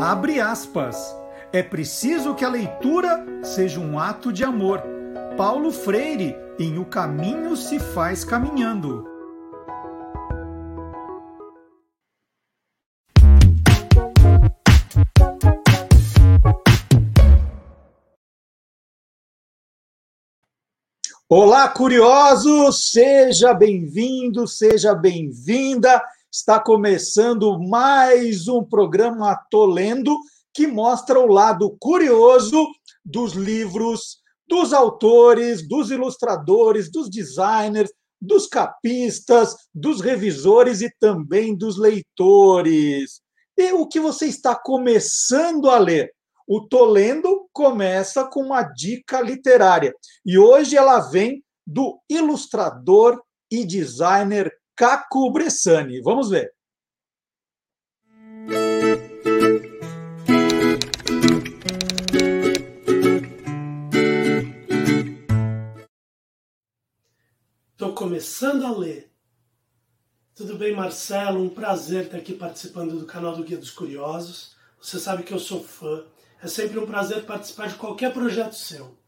Abre aspas. É preciso que a leitura seja um ato de amor. Paulo Freire, em O Caminho se faz caminhando. Olá, curiosos! Seja bem-vindo, seja bem-vinda. Está começando mais um programa Tolendo que mostra o lado curioso dos livros, dos autores, dos ilustradores, dos designers, dos capistas, dos revisores e também dos leitores. E o que você está começando a ler? O Tolendo começa com uma dica literária e hoje ela vem do ilustrador e designer Caco Bressani. Vamos ver. Estou começando a ler. Tudo bem, Marcelo? Um prazer estar aqui participando do canal do Guia dos Curiosos. Você sabe que eu sou fã é sempre um prazer participar de qualquer projeto seu.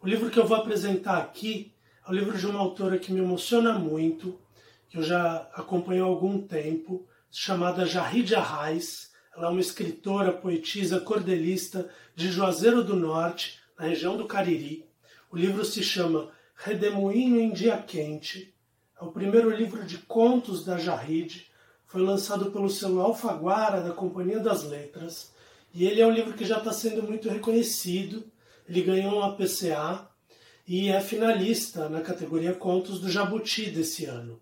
O livro que eu vou apresentar aqui é o livro de uma autora que me emociona muito, que eu já acompanho há algum tempo, chamada Jahid Arraes. Ela é uma escritora, poetisa, cordelista de Juazeiro do Norte, na região do Cariri. O livro se chama Redemoinho em Dia Quente. É o primeiro livro de contos da Jahid. Foi lançado pelo selo Alfaguara, da Companhia das Letras. E ele é um livro que já está sendo muito reconhecido. Ele ganhou uma PCA e é finalista na categoria Contos do Jabuti desse ano.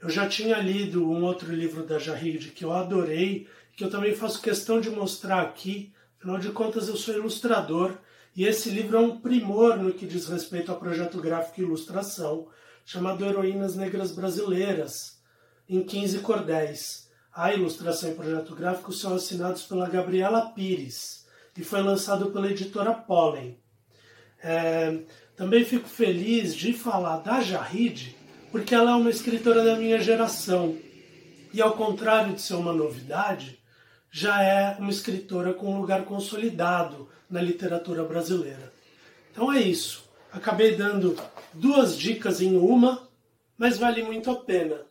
Eu já tinha lido um outro livro da Jahid que eu adorei, que eu também faço questão de mostrar aqui. Afinal de contas, eu sou ilustrador e esse livro é um primor no que diz respeito ao projeto gráfico e ilustração, chamado Heroínas Negras Brasileiras, em 15 cordéis. A ilustração e projeto gráfico são assinados pela Gabriela Pires e foi lançado pela editora Pollen. É, também fico feliz de falar da Jahid, porque ela é uma escritora da minha geração. E ao contrário de ser uma novidade, já é uma escritora com um lugar consolidado na literatura brasileira. Então é isso. Acabei dando duas dicas em uma, mas vale muito a pena.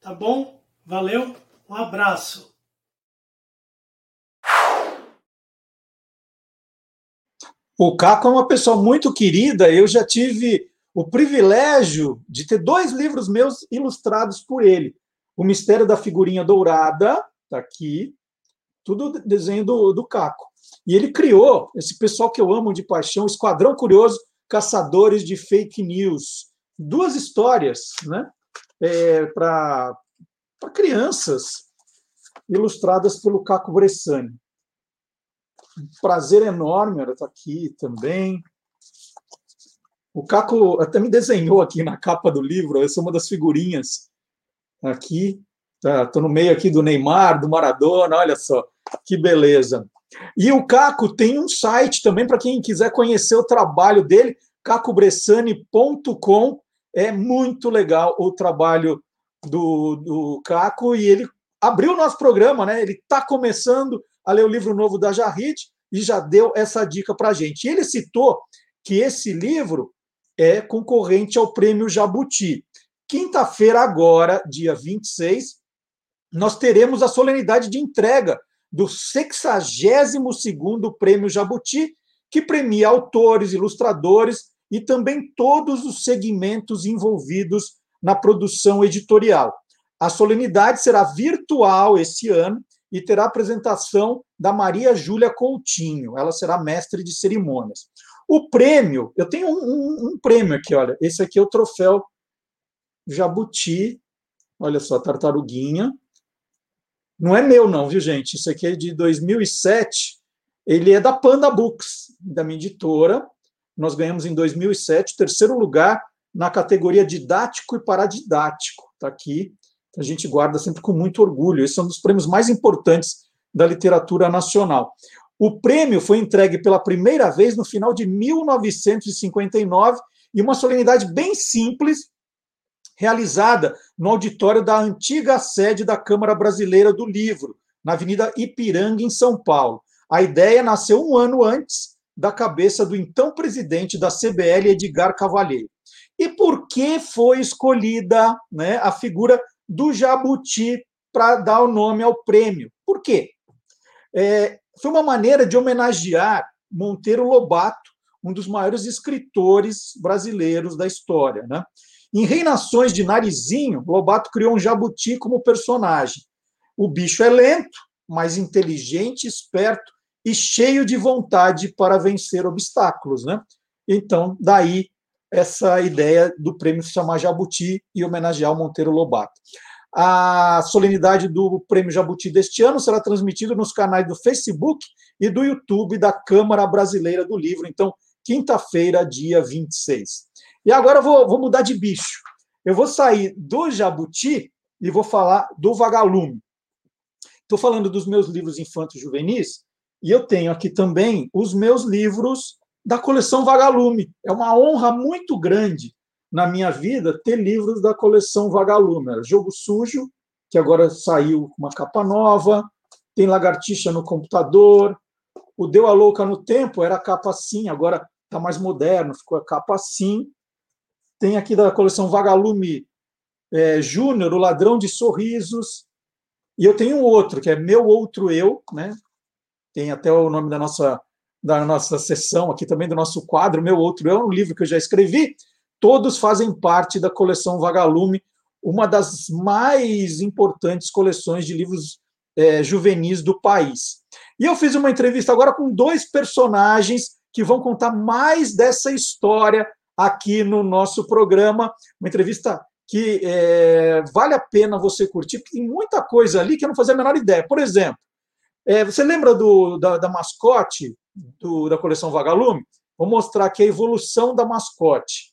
Tá bom? Valeu? Um abraço. O Caco é uma pessoa muito querida. Eu já tive o privilégio de ter dois livros meus ilustrados por ele. O Mistério da Figurinha Dourada, está aqui, tudo desenho do, do Caco. E ele criou esse pessoal que eu amo de paixão, Esquadrão Curioso, Caçadores de Fake News. Duas histórias, né? É, para para crianças, ilustradas pelo Caco Bressani. Um prazer enorme, ela está aqui também. O Caco até me desenhou aqui na capa do livro, essa é uma das figurinhas aqui. Estou tá, no meio aqui do Neymar, do Maradona, olha só, que beleza. E o Caco tem um site também para quem quiser conhecer o trabalho dele, cacobressani.com. É muito legal o trabalho do, do Caco e ele abriu o nosso programa, né? Ele está começando a ler o livro novo da Jarrit e já deu essa dica para a gente. E ele citou que esse livro é concorrente ao Prêmio Jabuti. Quinta-feira, agora, dia 26, nós teremos a solenidade de entrega do 62º Prêmio Jabuti, que premia autores, ilustradores e também todos os segmentos envolvidos na produção editorial. A solenidade será virtual esse ano e terá apresentação da Maria Júlia Coutinho. Ela será mestre de cerimônias. O prêmio, eu tenho um, um, um, prêmio aqui, olha. Esse aqui é o troféu Jabuti. Olha só, tartaruguinha. Não é meu, não, viu, gente? Isso aqui é de 2007. Ele é da Panda Books, da minha editora. Nós ganhamos em 2007, terceiro lugar na categoria didático e paradidático. Está aqui, a gente guarda sempre com muito orgulho. Esse é um dos prêmios mais importantes da literatura nacional. O prêmio foi entregue pela primeira vez no final de 1959 e uma solenidade bem simples, realizada no auditório da antiga sede da Câmara Brasileira do Livro, na Avenida Ipiranga, em São Paulo. A ideia nasceu um ano antes da cabeça do então presidente da CBL, Edgar Cavalheiro. E por que foi escolhida né, a figura do Jabuti para dar o nome ao prêmio? Por quê? É, foi uma maneira de homenagear Monteiro Lobato, um dos maiores escritores brasileiros da história. Né? Em Reinações de Narizinho, Lobato criou um jabuti como personagem. O bicho é lento, mas inteligente, esperto e cheio de vontade para vencer obstáculos. Né? Então, daí essa ideia do prêmio se chamar Jabuti e homenagear o Monteiro Lobato. A solenidade do Prêmio Jabuti deste ano será transmitida nos canais do Facebook e do YouTube da Câmara Brasileira do Livro. Então, quinta-feira, dia 26. E agora eu vou, vou mudar de bicho. Eu vou sair do Jabuti e vou falar do Vagalume. Estou falando dos meus livros infantos juvenis e eu tenho aqui também os meus livros da coleção Vagalume. É uma honra muito grande na minha vida ter livros da coleção Vagalume. Jogo Sujo, que agora saiu uma capa nova, tem Lagartixa no computador, o Deu a Louca no Tempo era capa assim, agora está mais moderno, ficou a capa assim. Tem aqui da coleção Vagalume é, Júnior, O Ladrão de Sorrisos. E eu tenho outro, que é Meu Outro Eu, né? tem até o nome da nossa, da nossa sessão aqui também, do nosso quadro, Meu Outro Eu, um livro que eu já escrevi. Todos fazem parte da coleção Vagalume, uma das mais importantes coleções de livros é, juvenis do país. E eu fiz uma entrevista agora com dois personagens que vão contar mais dessa história aqui no nosso programa. Uma entrevista que é, vale a pena você curtir, porque tem muita coisa ali que eu não fazia a menor ideia. Por exemplo, é, você lembra do, da, da mascote do, da coleção Vagalume? Vou mostrar aqui a evolução da mascote.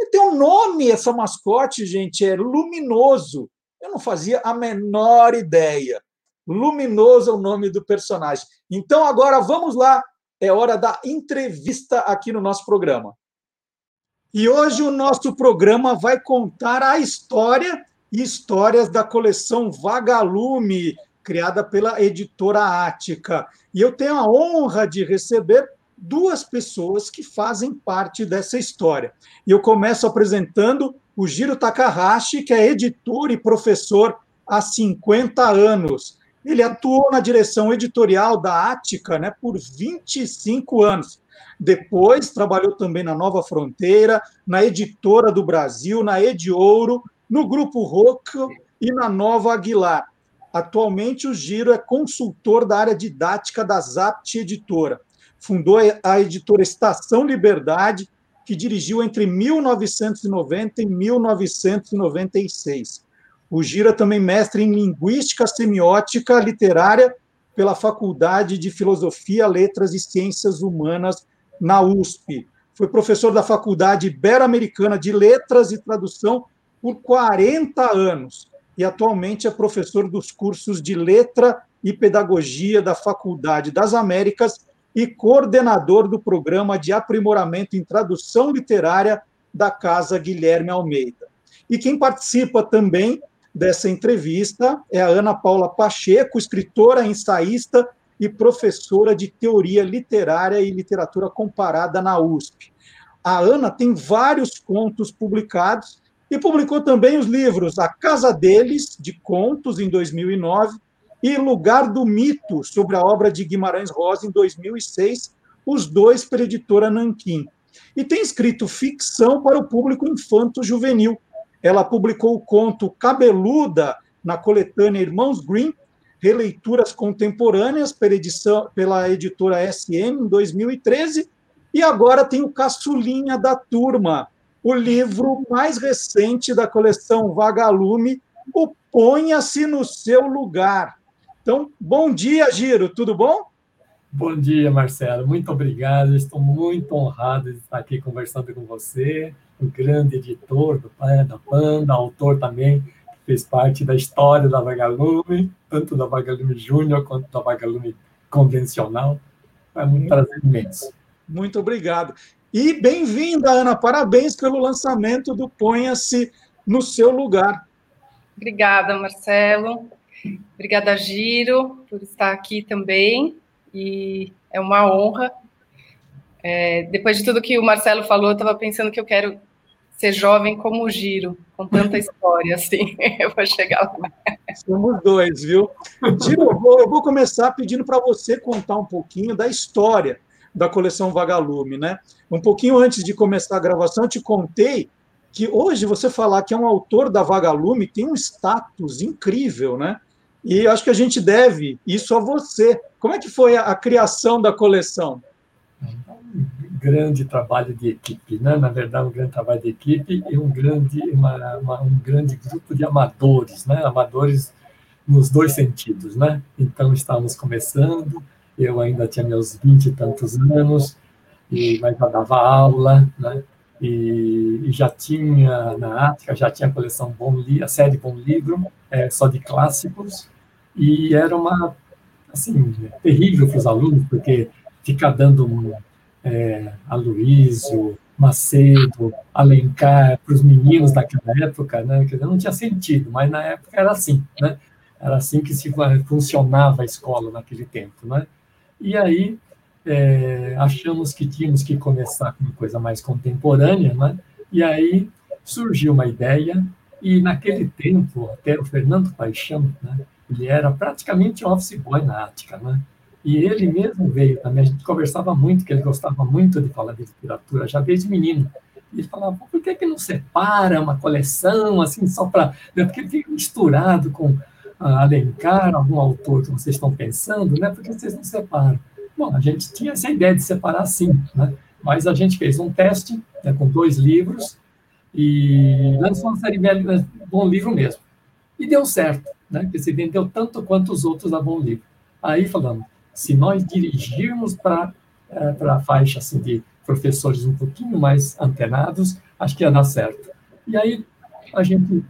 E tem um nome essa mascote, gente, é Luminoso. Eu não fazia a menor ideia. Luminoso é o nome do personagem. Então agora vamos lá é hora da entrevista aqui no nosso programa. E hoje o nosso programa vai contar a história e histórias da coleção Vagalume, criada pela editora Ática. E eu tenho a honra de receber duas pessoas que fazem parte dessa história. E eu começo apresentando o Giro Takahashi, que é editor e professor há 50 anos. Ele atuou na direção editorial da Ática né, por 25 anos. Depois trabalhou também na Nova Fronteira, na Editora do Brasil, na Ediouro, no Grupo Roco e na Nova Aguilar. Atualmente, o Giro é consultor da área didática da Zapt Editora. Fundou a editora Estação Liberdade, que dirigiu entre 1990 e 1996. O Gira também mestre em Linguística Semiótica Literária pela Faculdade de Filosofia, Letras e Ciências Humanas na USP. Foi professor da Faculdade Ibero-Americana de Letras e Tradução por 40 anos e atualmente é professor dos cursos de Letra e Pedagogia da Faculdade das Américas e coordenador do programa de aprimoramento em tradução literária da Casa Guilherme Almeida. E quem participa também dessa entrevista é a Ana Paula Pacheco, escritora, ensaísta e professora de teoria literária e literatura comparada na USP. A Ana tem vários contos publicados e publicou também os livros A Casa Deles, de contos, em 2009, e Lugar do Mito, sobre a obra de Guimarães Rosa, em 2006, os dois pela editora Nanquim. E tem escrito ficção para o público infanto-juvenil, ela publicou o conto Cabeluda na coletânea Irmãos Green, Releituras Contemporâneas, pela, edição, pela editora SM, em 2013, e agora tem o Caçulinha da Turma, o livro mais recente da coleção Vagalume, o Ponha-se no Seu Lugar. Então, bom dia, Giro, tudo bom? Bom dia, Marcelo. Muito obrigado. Estou muito honrado de estar aqui conversando com você o grande editor do Panda, Panda, autor também, que fez parte da história da Vagalume, tanto da Vagalume Júnior quanto da Vagalume convencional. É um prazer imenso. Muito obrigado. E bem-vinda, Ana. Parabéns pelo lançamento do Ponha-se no seu lugar. Obrigada, Marcelo. Obrigada, Giro, por estar aqui também. E é uma honra. É, depois de tudo que o Marcelo falou, eu estava pensando que eu quero ser jovem como o Giro, com tanta história assim. eu vou chegar lá. Somos dois, viu? Giro, eu vou, eu vou começar pedindo para você contar um pouquinho da história da coleção Vagalume, né? Um pouquinho antes de começar a gravação, eu te contei que hoje você falar que é um autor da Vagalume tem um status incrível, né? E acho que a gente deve isso a você. Como é que foi a, a criação da coleção? Um grande trabalho de equipe, né? Na verdade, um grande trabalho de equipe e um grande, uma, uma, um grande grupo de amadores, né? Amadores nos dois sentidos, né? Então, estávamos começando, eu ainda tinha meus vinte e tantos anos, e, mas já dava aula, né? E, e, já tinha na Ática, já tinha a coleção Bom Li, a série Bom Livro, é, só de clássicos, e era uma, assim, terrível para os alunos, porque ficar dando é, Aloysio, Macedo, Alencar para os meninos daquela época, né, quer dizer, não tinha sentido, mas na época era assim, né, era assim que se funcionava a escola naquele tempo, né, e aí é, achamos que tínhamos que começar com uma coisa mais contemporânea, né? e aí surgiu uma ideia, e naquele tempo, até o Fernando Paixão, né? ele era praticamente office boy na Ática, né? e ele mesmo veio também, a gente conversava muito, que ele gostava muito de falar de literatura, já desde menino, e ele falava, por que, que não separa uma coleção, assim, só para... Né? Porque fica misturado com Alencar, algum autor que vocês estão pensando, né? Por que vocês não separam? Bom, a gente tinha essa ideia de separar sim, né? Mas a gente fez um teste né, com dois livros e lançou uma série velha, Bom Livro mesmo. E deu certo, né? Porque se vendeu tanto quanto os outros da Bom Livro. Aí falamos, se nós dirigirmos para é, a faixa assim, de professores um pouquinho mais antenados, acho que ia dar certo. E aí a gente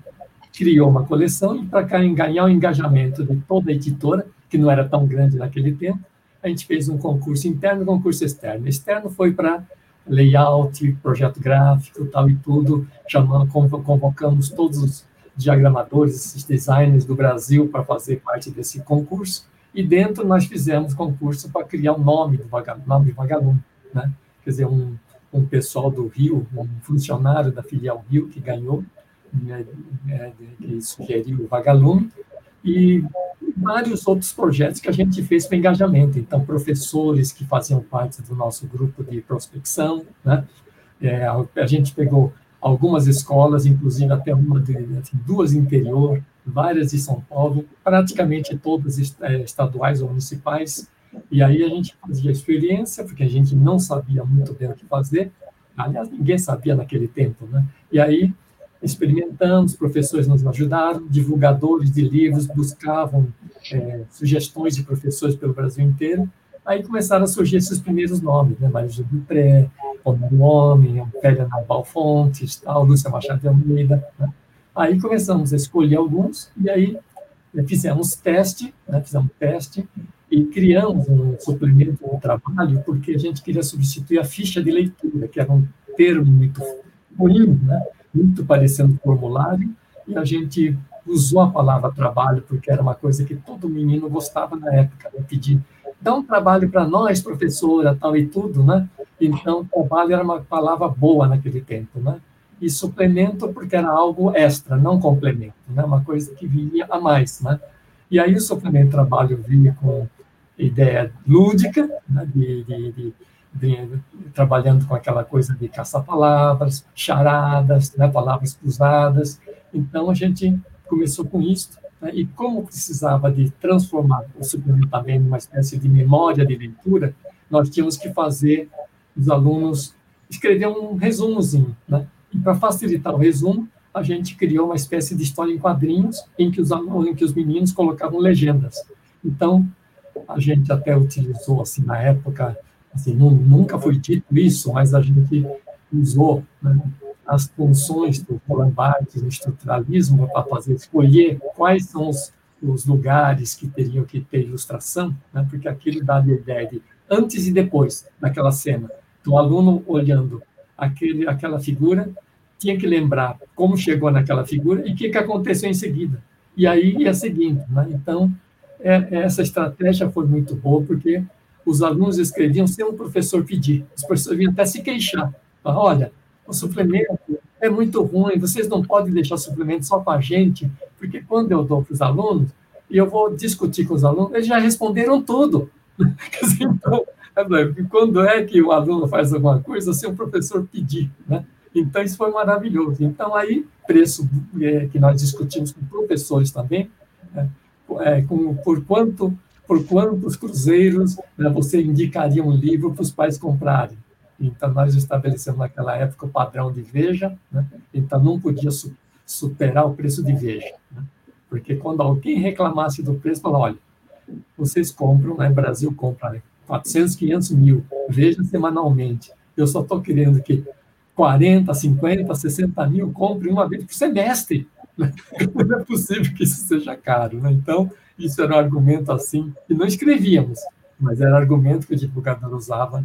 criou uma coleção e para ganhar o engajamento de toda a editora, que não era tão grande naquele tempo, a gente fez um concurso interno e um concurso externo. Externo foi para layout, projeto gráfico, tal e tudo, chamando, convocamos todos os diagramadores, esses designers do Brasil para fazer parte desse concurso, e dentro nós fizemos concurso para criar o nome do vagalume, nome vagalume, né? Quer dizer, um, um pessoal do Rio, um funcionário da filial Rio que ganhou, né, é, que sugeriu o Vagalume, e vários outros projetos que a gente fez para engajamento. Então, professores que faziam parte do nosso grupo de prospecção, né? É, a gente pegou algumas escolas, inclusive até uma de assim, duas interior, várias de São Paulo, praticamente todas é, estaduais ou municipais. E aí a gente fazia experiência, porque a gente não sabia muito bem o que fazer. Aliás, ninguém sabia naquele tempo, né? E aí experimentamos, professores nos ajudaram, divulgadores de livros buscavam é, sugestões de professores pelo Brasil inteiro. Aí começaram a surgir esses primeiros nomes, né? Mário Dupré, Homem Homem, Félia Naval Fontes, tal, Lúcia Machado de Almeida. Né? Aí começamos a escolher alguns e aí é, fizemos teste, né? fizemos teste e criamos um suplemento no trabalho porque a gente queria substituir a ficha de leitura, que era um termo muito ruim, né? Muito parecendo formulário, e a gente usou a palavra trabalho, porque era uma coisa que todo menino gostava na época, né? pedir, dá um trabalho para nós, professora, tal e tudo, né? Então, trabalho era uma palavra boa naquele tempo, né? E suplemento porque era algo extra, não complemento, né? Uma coisa que vinha a mais, né? E aí o suplemento trabalho vinha com ideia lúdica, né? de, de, de trabalhando com aquela coisa de caça-palavras, charadas, né, palavras cruzadas. Então, a gente começou com isso, né, e como precisava de transformar o suplemento também numa espécie de memória de leitura, nós tínhamos que fazer os alunos escrever um resumozinho, né? E para facilitar o resumo, a gente criou uma espécie de história em quadrinhos em que os em que os meninos colocavam legendas. Então, a gente até utilizou assim na época Assim, não, nunca foi dito isso, mas a gente usou né, as funções do Roland Barthes no estruturalismo para fazer escolher quais são os, os, lugares que teriam que ter ilustração, né, porque aquilo dá a ideia de antes e depois daquela cena. Então, o aluno olhando aquele, aquela figura tinha que lembrar como chegou naquela figura e o que, que aconteceu em seguida. E aí ia seguindo. Né? Então, é, essa estratégia foi muito boa, porque os alunos escreviam sem o professor pedir. Os professores vinham até se queixar. Olha, o suplemento é muito ruim, vocês não podem deixar o suplemento só para a gente, porque quando eu dou para os alunos, e eu vou discutir com os alunos, eles já responderam tudo. então, é, quando é que o aluno faz alguma coisa sem o professor pedir, né? Então, isso foi maravilhoso. Então, aí, preço é, que nós discutimos com professores também, né? é, com, por quanto por quantos cruzeiros né, você indicaria um livro para os pais comprarem. Então, nós estabelecemos naquela época o padrão de Veja, né? então não podia su superar o preço de Veja. Né? Porque quando alguém reclamasse do preço, falava, olha, vocês compram, né, Brasil compra 400, 500 mil, Veja semanalmente, eu só estou querendo que 40, 50, 60 mil compre uma vez por semestre. Né? Não é possível que isso seja caro. Né? Então, isso era um argumento assim, que não escrevíamos, mas era argumento que o divulgador usava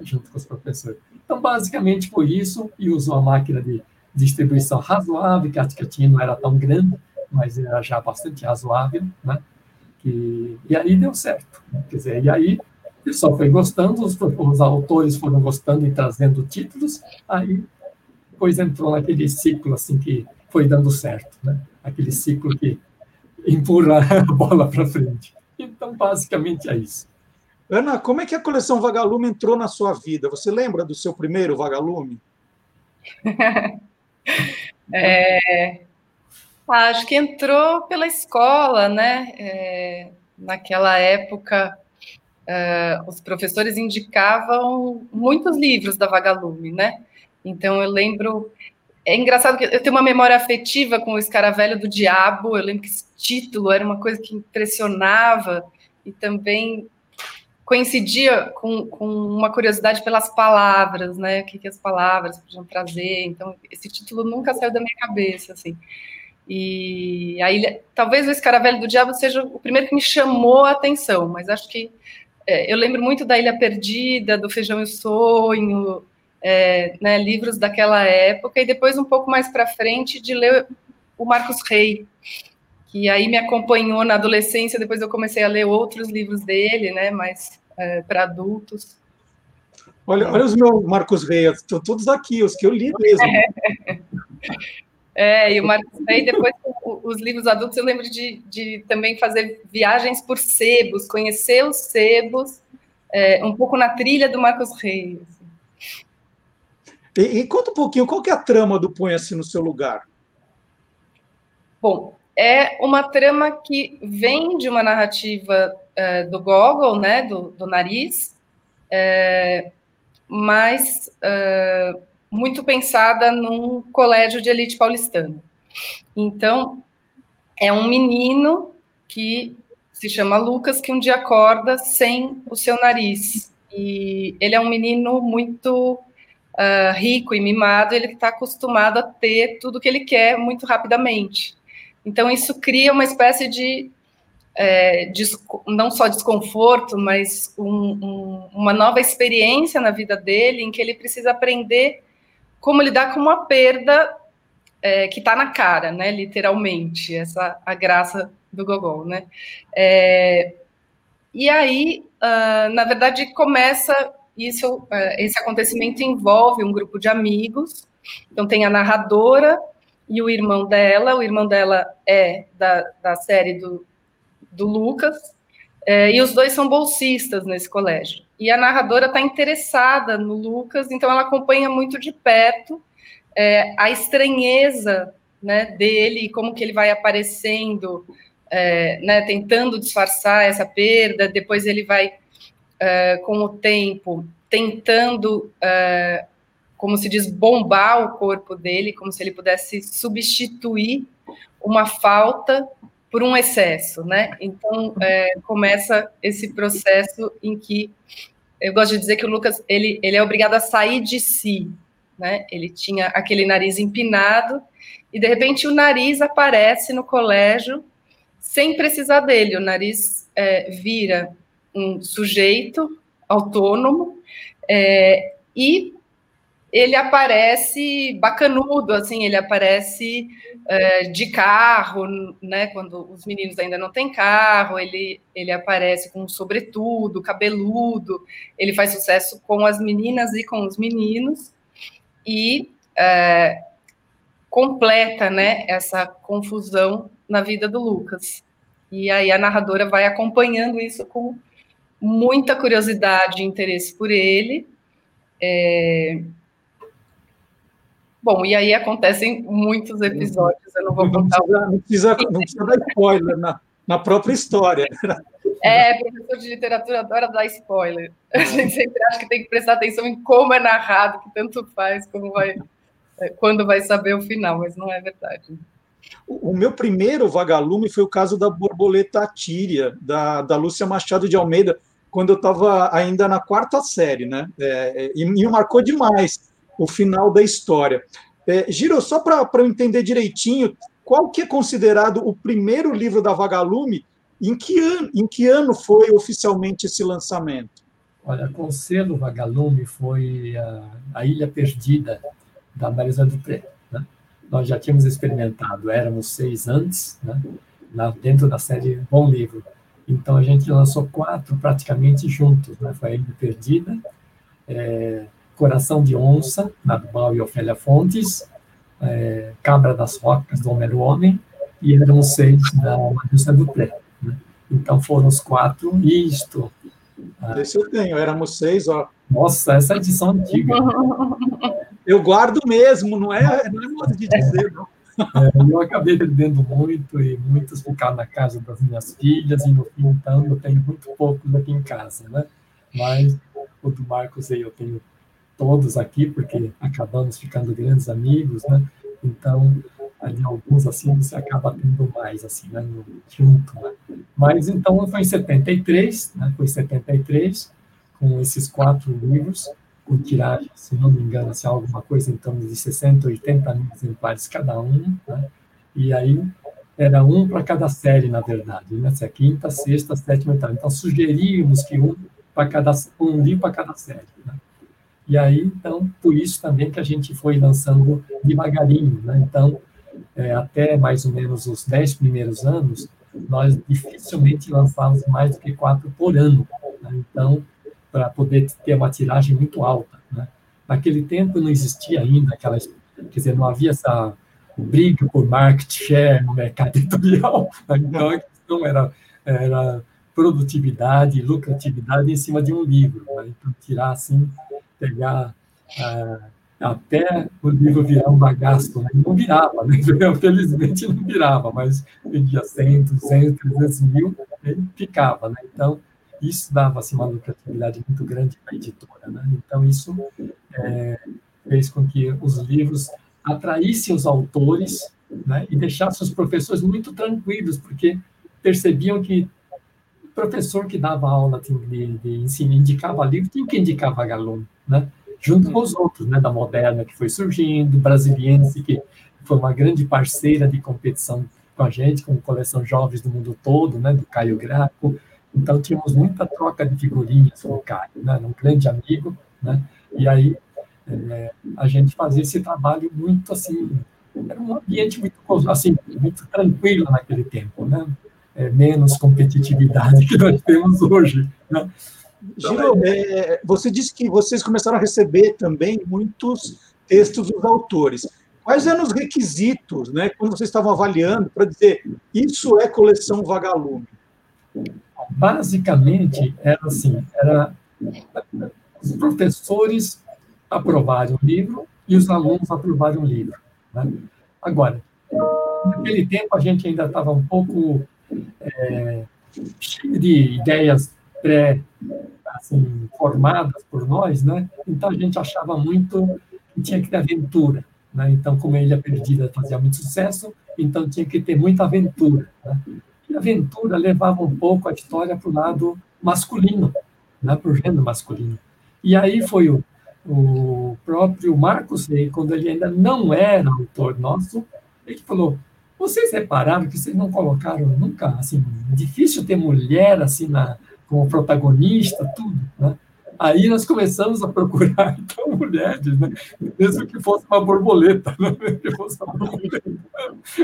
junto com os professores. Então, basicamente foi isso, e usou a máquina de distribuição razoável, que a tinha não era tão grande, mas era já bastante razoável, né? E, e aí deu certo. Né? Quer dizer, e aí o pessoal foi gostando, os, os autores foram gostando e trazendo títulos, aí depois entrou naquele ciclo assim que foi dando certo, né? Aquele ciclo que empurra a bola para frente. Então, basicamente é isso. Ana, como é que a coleção Vagalume entrou na sua vida? Você lembra do seu primeiro Vagalume? é, acho que entrou pela escola, né? É, naquela época, uh, os professores indicavam muitos livros da Vagalume, né? Então eu lembro. É engraçado que eu tenho uma memória afetiva com o Escaravelho do Diabo. Eu lembro que esse título era uma coisa que impressionava e também coincidia com, com uma curiosidade pelas palavras, né? O que, que as palavras podiam trazer. Então esse título nunca saiu da minha cabeça, assim. E aí, talvez o Escaravelho do Diabo seja o primeiro que me chamou a atenção, mas acho que é, eu lembro muito da Ilha Perdida, do Feijão e o Sonho, é, né, livros daquela época, e depois, um pouco mais para frente, de ler o Marcos Rey, que aí me acompanhou na adolescência, depois eu comecei a ler outros livros dele, né, mais é, para adultos. Olha, olha os meus Marcos Rey, estão todos aqui, os que eu li mesmo. É, e o Marcos Rey, depois os livros adultos, eu lembro de, de também fazer viagens por sebos, conhecer os sebos, é, um pouco na trilha do Marcos Rey. Assim. E, e, conta um pouquinho, qual que é a trama do Põe-se no seu lugar? Bom, é uma trama que vem de uma narrativa é, do Gogol, né, do, do nariz, é, mas é, muito pensada num colégio de elite paulistano. Então, é um menino que se chama Lucas, que um dia acorda sem o seu nariz. E ele é um menino muito uh, rico e mimado, ele está acostumado a ter tudo que ele quer muito rapidamente. Então, isso cria uma espécie de, é, não só desconforto, mas um, um, uma nova experiência na vida dele, em que ele precisa aprender como lidar com uma perda é, que está na cara, né? Literalmente, essa a graça do Gogol, né? É, e aí, uh, na verdade, começa isso, uh, esse acontecimento envolve um grupo de amigos. Então tem a narradora e o irmão dela. O irmão dela é da, da série do, do Lucas. É, e os dois são bolsistas nesse colégio. E a narradora está interessada no Lucas, então ela acompanha muito de perto é, a estranheza né, dele, como que ele vai aparecendo, é, né, tentando disfarçar essa perda, depois ele vai, é, com o tempo, tentando, é, como se diz, bombar o corpo dele, como se ele pudesse substituir uma falta por um excesso, né? Então é, começa esse processo em que eu gosto de dizer que o Lucas ele, ele é obrigado a sair de si, né? Ele tinha aquele nariz empinado e de repente o nariz aparece no colégio sem precisar dele. O nariz é, vira um sujeito autônomo, é, e ele aparece bacanudo, assim, ele aparece é, de carro, né, quando os meninos ainda não têm carro, ele, ele aparece com sobretudo, cabeludo, ele faz sucesso com as meninas e com os meninos, e é, completa, né, essa confusão na vida do Lucas. E aí a narradora vai acompanhando isso com muita curiosidade e interesse por ele, é, Bom, e aí acontecem muitos episódios, eu não vou contar. Não precisa, não precisa, dar spoiler na, na própria história. É, professor de literatura adora dar spoiler. A gente sempre acha que tem que prestar atenção em como é narrado, que tanto faz, como vai, é, quando vai saber o final, mas não é verdade. O, o meu primeiro vagalume foi o caso da borboleta tíria, da, da Lúcia Machado de Almeida, quando eu estava ainda na quarta série, né? É, e me marcou demais o final da história. É, Giro, só para eu entender direitinho, qual que é considerado o primeiro livro da Vagalume? Em que ano, em que ano foi oficialmente esse lançamento? Olha, com selo Vagalume foi a, a Ilha Perdida, da Marisa Dupré. Né? Nós já tínhamos experimentado, éramos seis antes, né? Na, dentro da série Bom Livro. Então a gente lançou quatro praticamente juntos. Né? Foi Ilha Perdida, é, Coração de Onça, da Mal e Ofélia Fontes, é, Cabra das Rocas, do Homero Homem, e eram seis da Marisa Dupré. Né? Então foram os quatro, e isto. Ah, Esse eu tenho, éramos seis, ó. Nossa, essa é edição antiga. Eu guardo mesmo, não é, não é modo de dizer, não. É, eu acabei perdendo muito e muitos ficaram na casa das minhas filhas, e no fim, então, eu tenho muito poucos aqui em casa, né? Mas o do Marcos aí eu tenho todos aqui, porque acabamos ficando grandes amigos, né? Então, ali alguns assim você acaba tendo mais assim, né, junto, né? Mas então foi em 73, né? Foi em 73 com esses quatro livros com tiragem, se não me engano, assim, alguma coisa em torno de 60, 80 mil exemplares cada um, né? E aí era um para cada série, na verdade, né? Se é quinta, sexta, sétima, oitava. Então sugeríamos que um para cada um livro para cada série, né? E aí, então, por isso também que a gente foi lançando devagarinho, né? Então, é, até mais ou menos os dez primeiros anos, nós dificilmente lançávamos mais do que quatro por ano. Né? Então, para poder ter uma tiragem muito alta. Né? Naquele tempo não existia ainda aquelas, quer dizer, não havia essa briga por market share no mercado editorial. Né? Então, a questão era, era produtividade, lucratividade em cima de um livro. Né? Então, tirar assim pegar ah, até o livro virar um bagaço. Né? Não virava, né? felizmente não virava, mas vendia 100, 200, 300 mil, ele ficava. Né? Então, isso dava assim, uma lucratividade muito grande para a editora. Né? Então, isso é, fez com que os livros atraíssem os autores né? e deixassem os professores muito tranquilos, porque percebiam que o professor que dava aula de, de ensino indicava livro, tinha que indicar vagalume né? junto com os outros, né, da Moderna que foi surgindo, Brasiliense que foi uma grande parceira de competição com a gente, com coleção Jovens do Mundo Todo, né, do Caio Graco. Então tínhamos muita troca de figurinhas com o Caio, né, um grande amigo, né? E aí é, a gente fazia esse trabalho muito assim, era um ambiente muito assim, muito tranquilo naquele tempo, né? É, menos competitividade que nós temos hoje, né? Giro, é, você disse que vocês começaram a receber também muitos textos dos autores. Quais eram os requisitos, né, quando vocês estavam avaliando, para dizer isso é coleção vagalume? Basicamente, era assim, era os professores aprovarem o livro e os alunos aprovarem o livro. Né? Agora, naquele tempo a gente ainda estava um pouco é, cheio de ideias pré assim, formadas por nós, né? Então a gente achava muito que tinha que ter aventura, né? Então, como a Ilha Perdida fazia muito sucesso, então tinha que ter muita aventura, né? Aventura levava um pouco a história para o lado masculino, né? Para o gênero masculino. E aí foi o, o próprio Marcos Rey, quando ele ainda não era autor nosso, ele falou: vocês repararam que vocês não colocaram nunca, assim, difícil ter mulher assim na como protagonista, tudo. Né? Aí nós começamos a procurar, então, mulheres, né? mesmo que fosse uma borboleta, né? uma borboleta.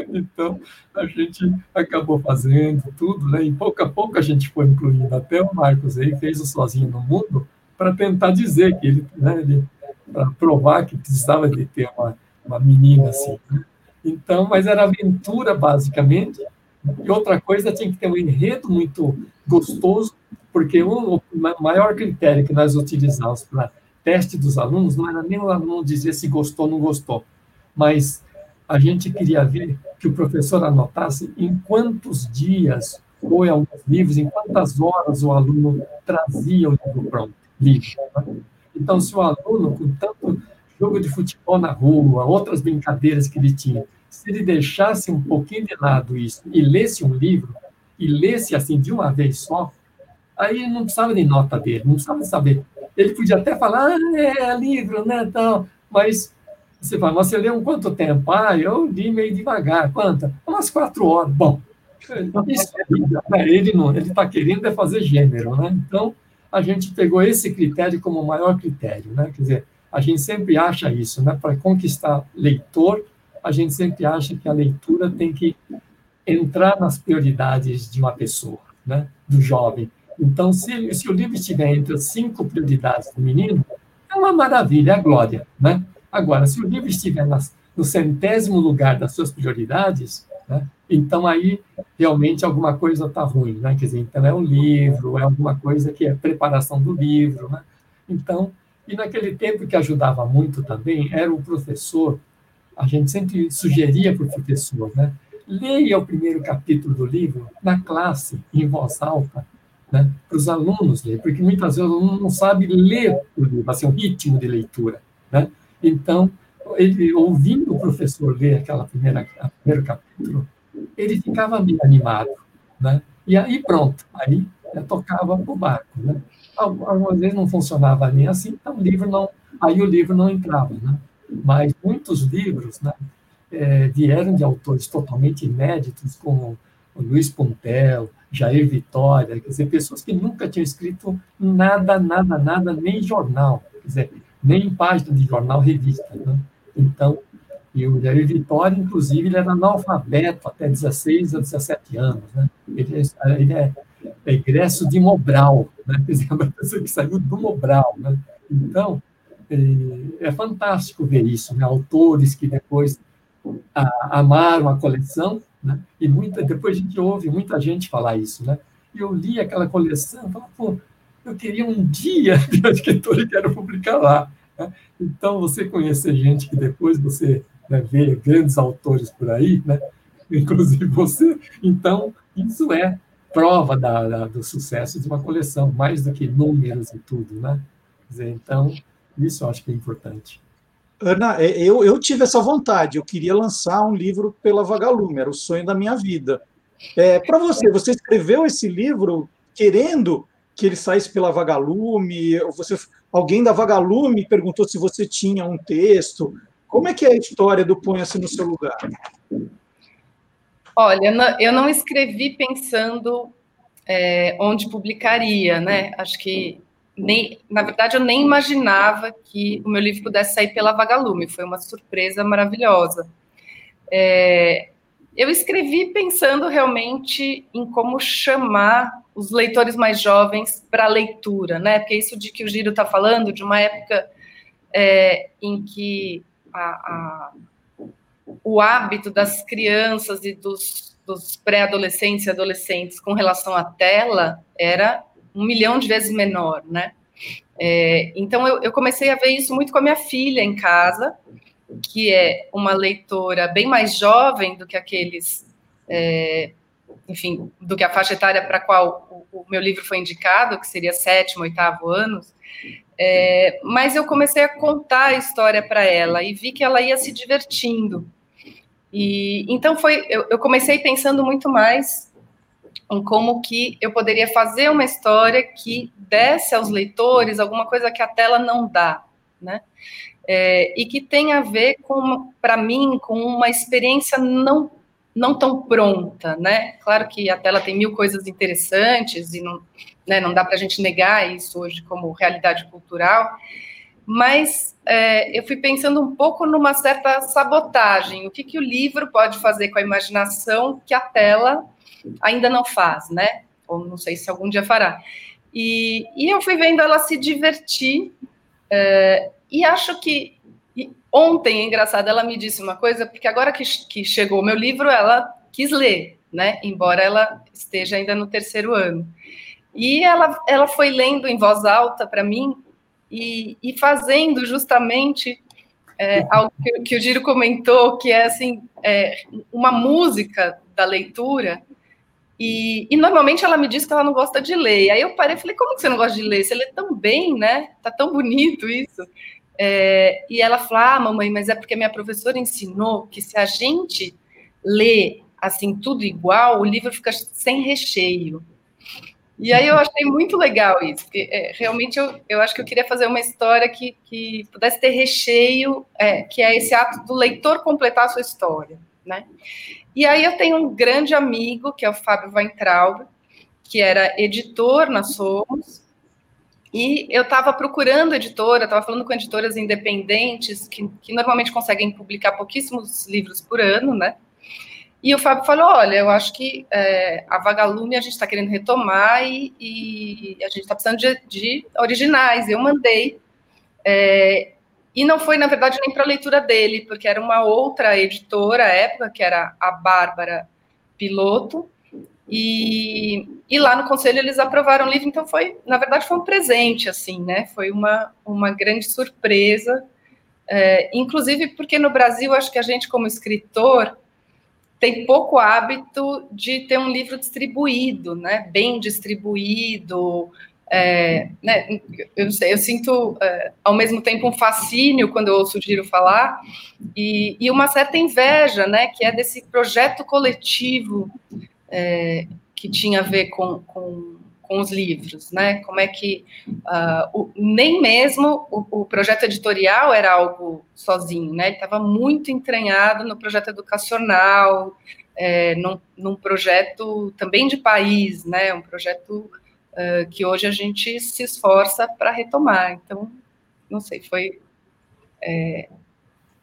Então, a gente acabou fazendo tudo, né? e pouco a pouco a gente foi incluindo. Até o Marcos aí fez o Sozinho no Mundo para tentar dizer que ele, né, ele para provar que precisava de ter uma, uma menina assim. Né? Então, mas era aventura, basicamente, e outra coisa, tinha que ter um enredo muito gostoso, porque o maior critério que nós utilizávamos para teste dos alunos não era nem o aluno dizer se gostou ou não gostou, mas a gente queria ver que o professor anotasse em quantos dias ou em alguns livros, em quantas horas o aluno trazia o livro pronto, livro. Né? Então, se o aluno, com tanto jogo de futebol na rua, outras brincadeiras que ele tinha, se ele deixasse um pouquinho de lado isso e lesse um livro, e lesse assim de uma vez só, aí não precisava de nota dele, não precisava saber. Ele podia até falar, ah, é livro, né, tal, mas você fala, você leu um quanto tempo? Ah, eu li meio devagar. Quanta? Umas quatro horas. Bom, isso né? ele não, ele está querendo é fazer gênero, né? Então, a gente pegou esse critério como o maior critério, né? Quer dizer, a gente sempre acha isso, né? Para conquistar leitor, a gente sempre acha que a leitura tem que entrar nas prioridades de uma pessoa, né? do jovem. Então, se, se o livro estiver entre as cinco prioridades do menino, é uma maravilha, é a glória. Né? Agora, se o livro estiver nas, no centésimo lugar das suas prioridades, né? então aí realmente alguma coisa está ruim. Né? Quer dizer, então é o livro, é alguma coisa que é preparação do livro. Né? Então, e naquele tempo que ajudava muito também era o professor a gente sempre sugeria para o professor, né? Leia o primeiro capítulo do livro na classe, em voz alta, né? para os alunos ler, porque muitas vezes o aluno não sabe ler o livro, assim, o ritmo de leitura. Né? Então, ele ouvindo o professor ler aquela primeira primeiro capítulo, ele ficava meio animado, né? E aí pronto, aí né, tocava o barco, né? Algumas vezes não funcionava nem assim, então o livro não, aí o livro não entrava, né? mas muitos livros né, é, vieram de autores totalmente inéditos, como Luiz Puntel, Jair Vitória, quer dizer, pessoas que nunca tinham escrito nada, nada, nada, nem jornal, quer dizer, nem página de jornal, revista. Né? Então, e o Jair Vitória, inclusive, ele era analfabeto até 16 a 17 anos. Né? Ele, é, ele é de Mobral, né? quer dizer, é uma pessoa que saiu do Mobral. Né? Então, é, é fantástico ver isso, né? autores que depois amaram a coleção, né? e muita, depois a gente ouve muita gente falar isso. Né? E eu li aquela coleção e pô, eu queria um dia de uma escritora e quero publicar lá. Né? Então, você conhecer gente que depois você né, vê grandes autores por aí, né? inclusive você, então, isso é prova da, da, do sucesso de uma coleção, mais do que números e tudo, né? Dizer, então, isso eu acho que é importante. Ana, é, eu, eu tive essa vontade, eu queria lançar um livro pela Vagalume, era o sonho da minha vida. É, Para você, você escreveu esse livro querendo que ele saísse pela Vagalume? Você, alguém da Vagalume perguntou se você tinha um texto? Como é que é a história do Ponha-se no seu lugar? Olha, eu não escrevi pensando é, onde publicaria, né? Acho que nem, na verdade, eu nem imaginava que o meu livro pudesse sair pela Vagalume. Foi uma surpresa maravilhosa. É, eu escrevi pensando realmente em como chamar os leitores mais jovens para a leitura, né? Porque isso de que o Giro está falando, de uma época é, em que a, a, o hábito das crianças e dos, dos pré-adolescentes e adolescentes com relação à tela era um milhão de vezes menor, né? É, então eu, eu, comecei a ver isso muito com a minha filha em casa, que é uma leitora bem mais jovem do que aqueles, é, enfim, do que a faixa etária para qual o, o, meu livro foi indicado, que seria sétimo, oitavo anos. É, mas eu comecei a contar a história para ela e vi que ela ia se divertindo. E então foi, eu, eu comecei pensando muito mais em como que eu poderia fazer uma história que desse aos leitores alguma coisa que a tela não dá, né? É, e que tem a ver com, para mim, com uma experiência não não tão pronta, né? Claro que a tela tem mil coisas interessantes e não, né, não dá para a gente negar isso hoje como realidade cultural, mas é, eu fui pensando um pouco numa certa sabotagem, o que, que o livro pode fazer com a imaginação que a tela ainda não faz, né? Ou não sei se algum dia fará. E, e eu fui vendo ela se divertir, é, e acho que ontem, é engraçado, ela me disse uma coisa, porque agora que, que chegou o meu livro, ela quis ler, né? Embora ela esteja ainda no terceiro ano. E ela, ela foi lendo em voz alta para mim e, e, fazendo justamente é, algo que, que, o Giro comentou, que é assim é, uma música da leitura. E, e, normalmente ela me diz que ela não gosta de ler. E aí eu parei e falei, como que você não gosta de ler? Você lê tão bem, né? Tá tão bonito isso. É, e ela falou, ah, mamãe, mas é porque minha professora ensinou que se a gente lê assim tudo igual, o livro fica sem recheio. E aí eu achei muito legal isso, porque é, realmente eu, eu acho que eu queria fazer uma história que, que pudesse ter recheio, é, que é esse ato do leitor completar a sua história, né? E aí eu tenho um grande amigo, que é o Fábio Weintraub, que era editor na Somos, e eu estava procurando editora, estava falando com editoras independentes, que, que normalmente conseguem publicar pouquíssimos livros por ano, né? E o Fábio falou: olha, eu acho que é, a Vagalume a gente está querendo retomar e, e, a gente está precisando de, de, originais. Eu mandei. É, e não foi, na verdade, nem para a leitura dele, porque era uma outra editora à época, que era a Bárbara Piloto. E, e lá no conselho eles aprovaram o livro, então foi, na verdade, foi um presente, assim, né? Foi uma, uma grande surpresa. É, inclusive porque no Brasil, acho que a gente, como escritor, tem pouco hábito de ter um livro distribuído, né? Bem distribuído. É, né? eu, não sei, eu sinto é, ao mesmo tempo um fascínio quando eu ouço o Giro falar e, e uma certa inveja, né? Que é desse projeto coletivo é, que tinha a ver com, com com os livros, né? Como é que uh, o, nem mesmo o, o, projeto editorial era algo sozinho, né? Ele estava muito entranhado no projeto educacional, é, num, num, projeto também de país, né? Um projeto uh, que hoje a gente se esforça para retomar. Então, não sei, foi é,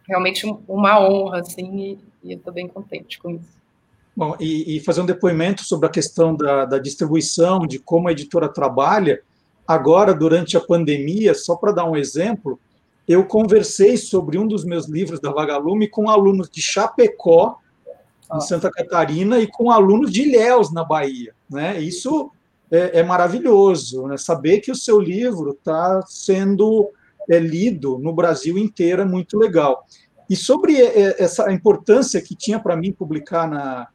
realmente uma honra, assim, e, e eu estou bem contente com isso. Bom, e, e, fazer um depoimento sobre a questão da, da, distribuição, de como a editora trabalha. Agora, durante a pandemia, só para dar um exemplo, eu conversei sobre um dos meus livros da Vagalume com alunos de Chapecó, em Santa Catarina, e com alunos de Ilhéus, na Bahia. Né? Isso é, é maravilhoso, né? saber que o seu livro está sendo é, lido no Brasil inteiro é muito legal. E sobre é, essa importância que tinha para mim publicar na,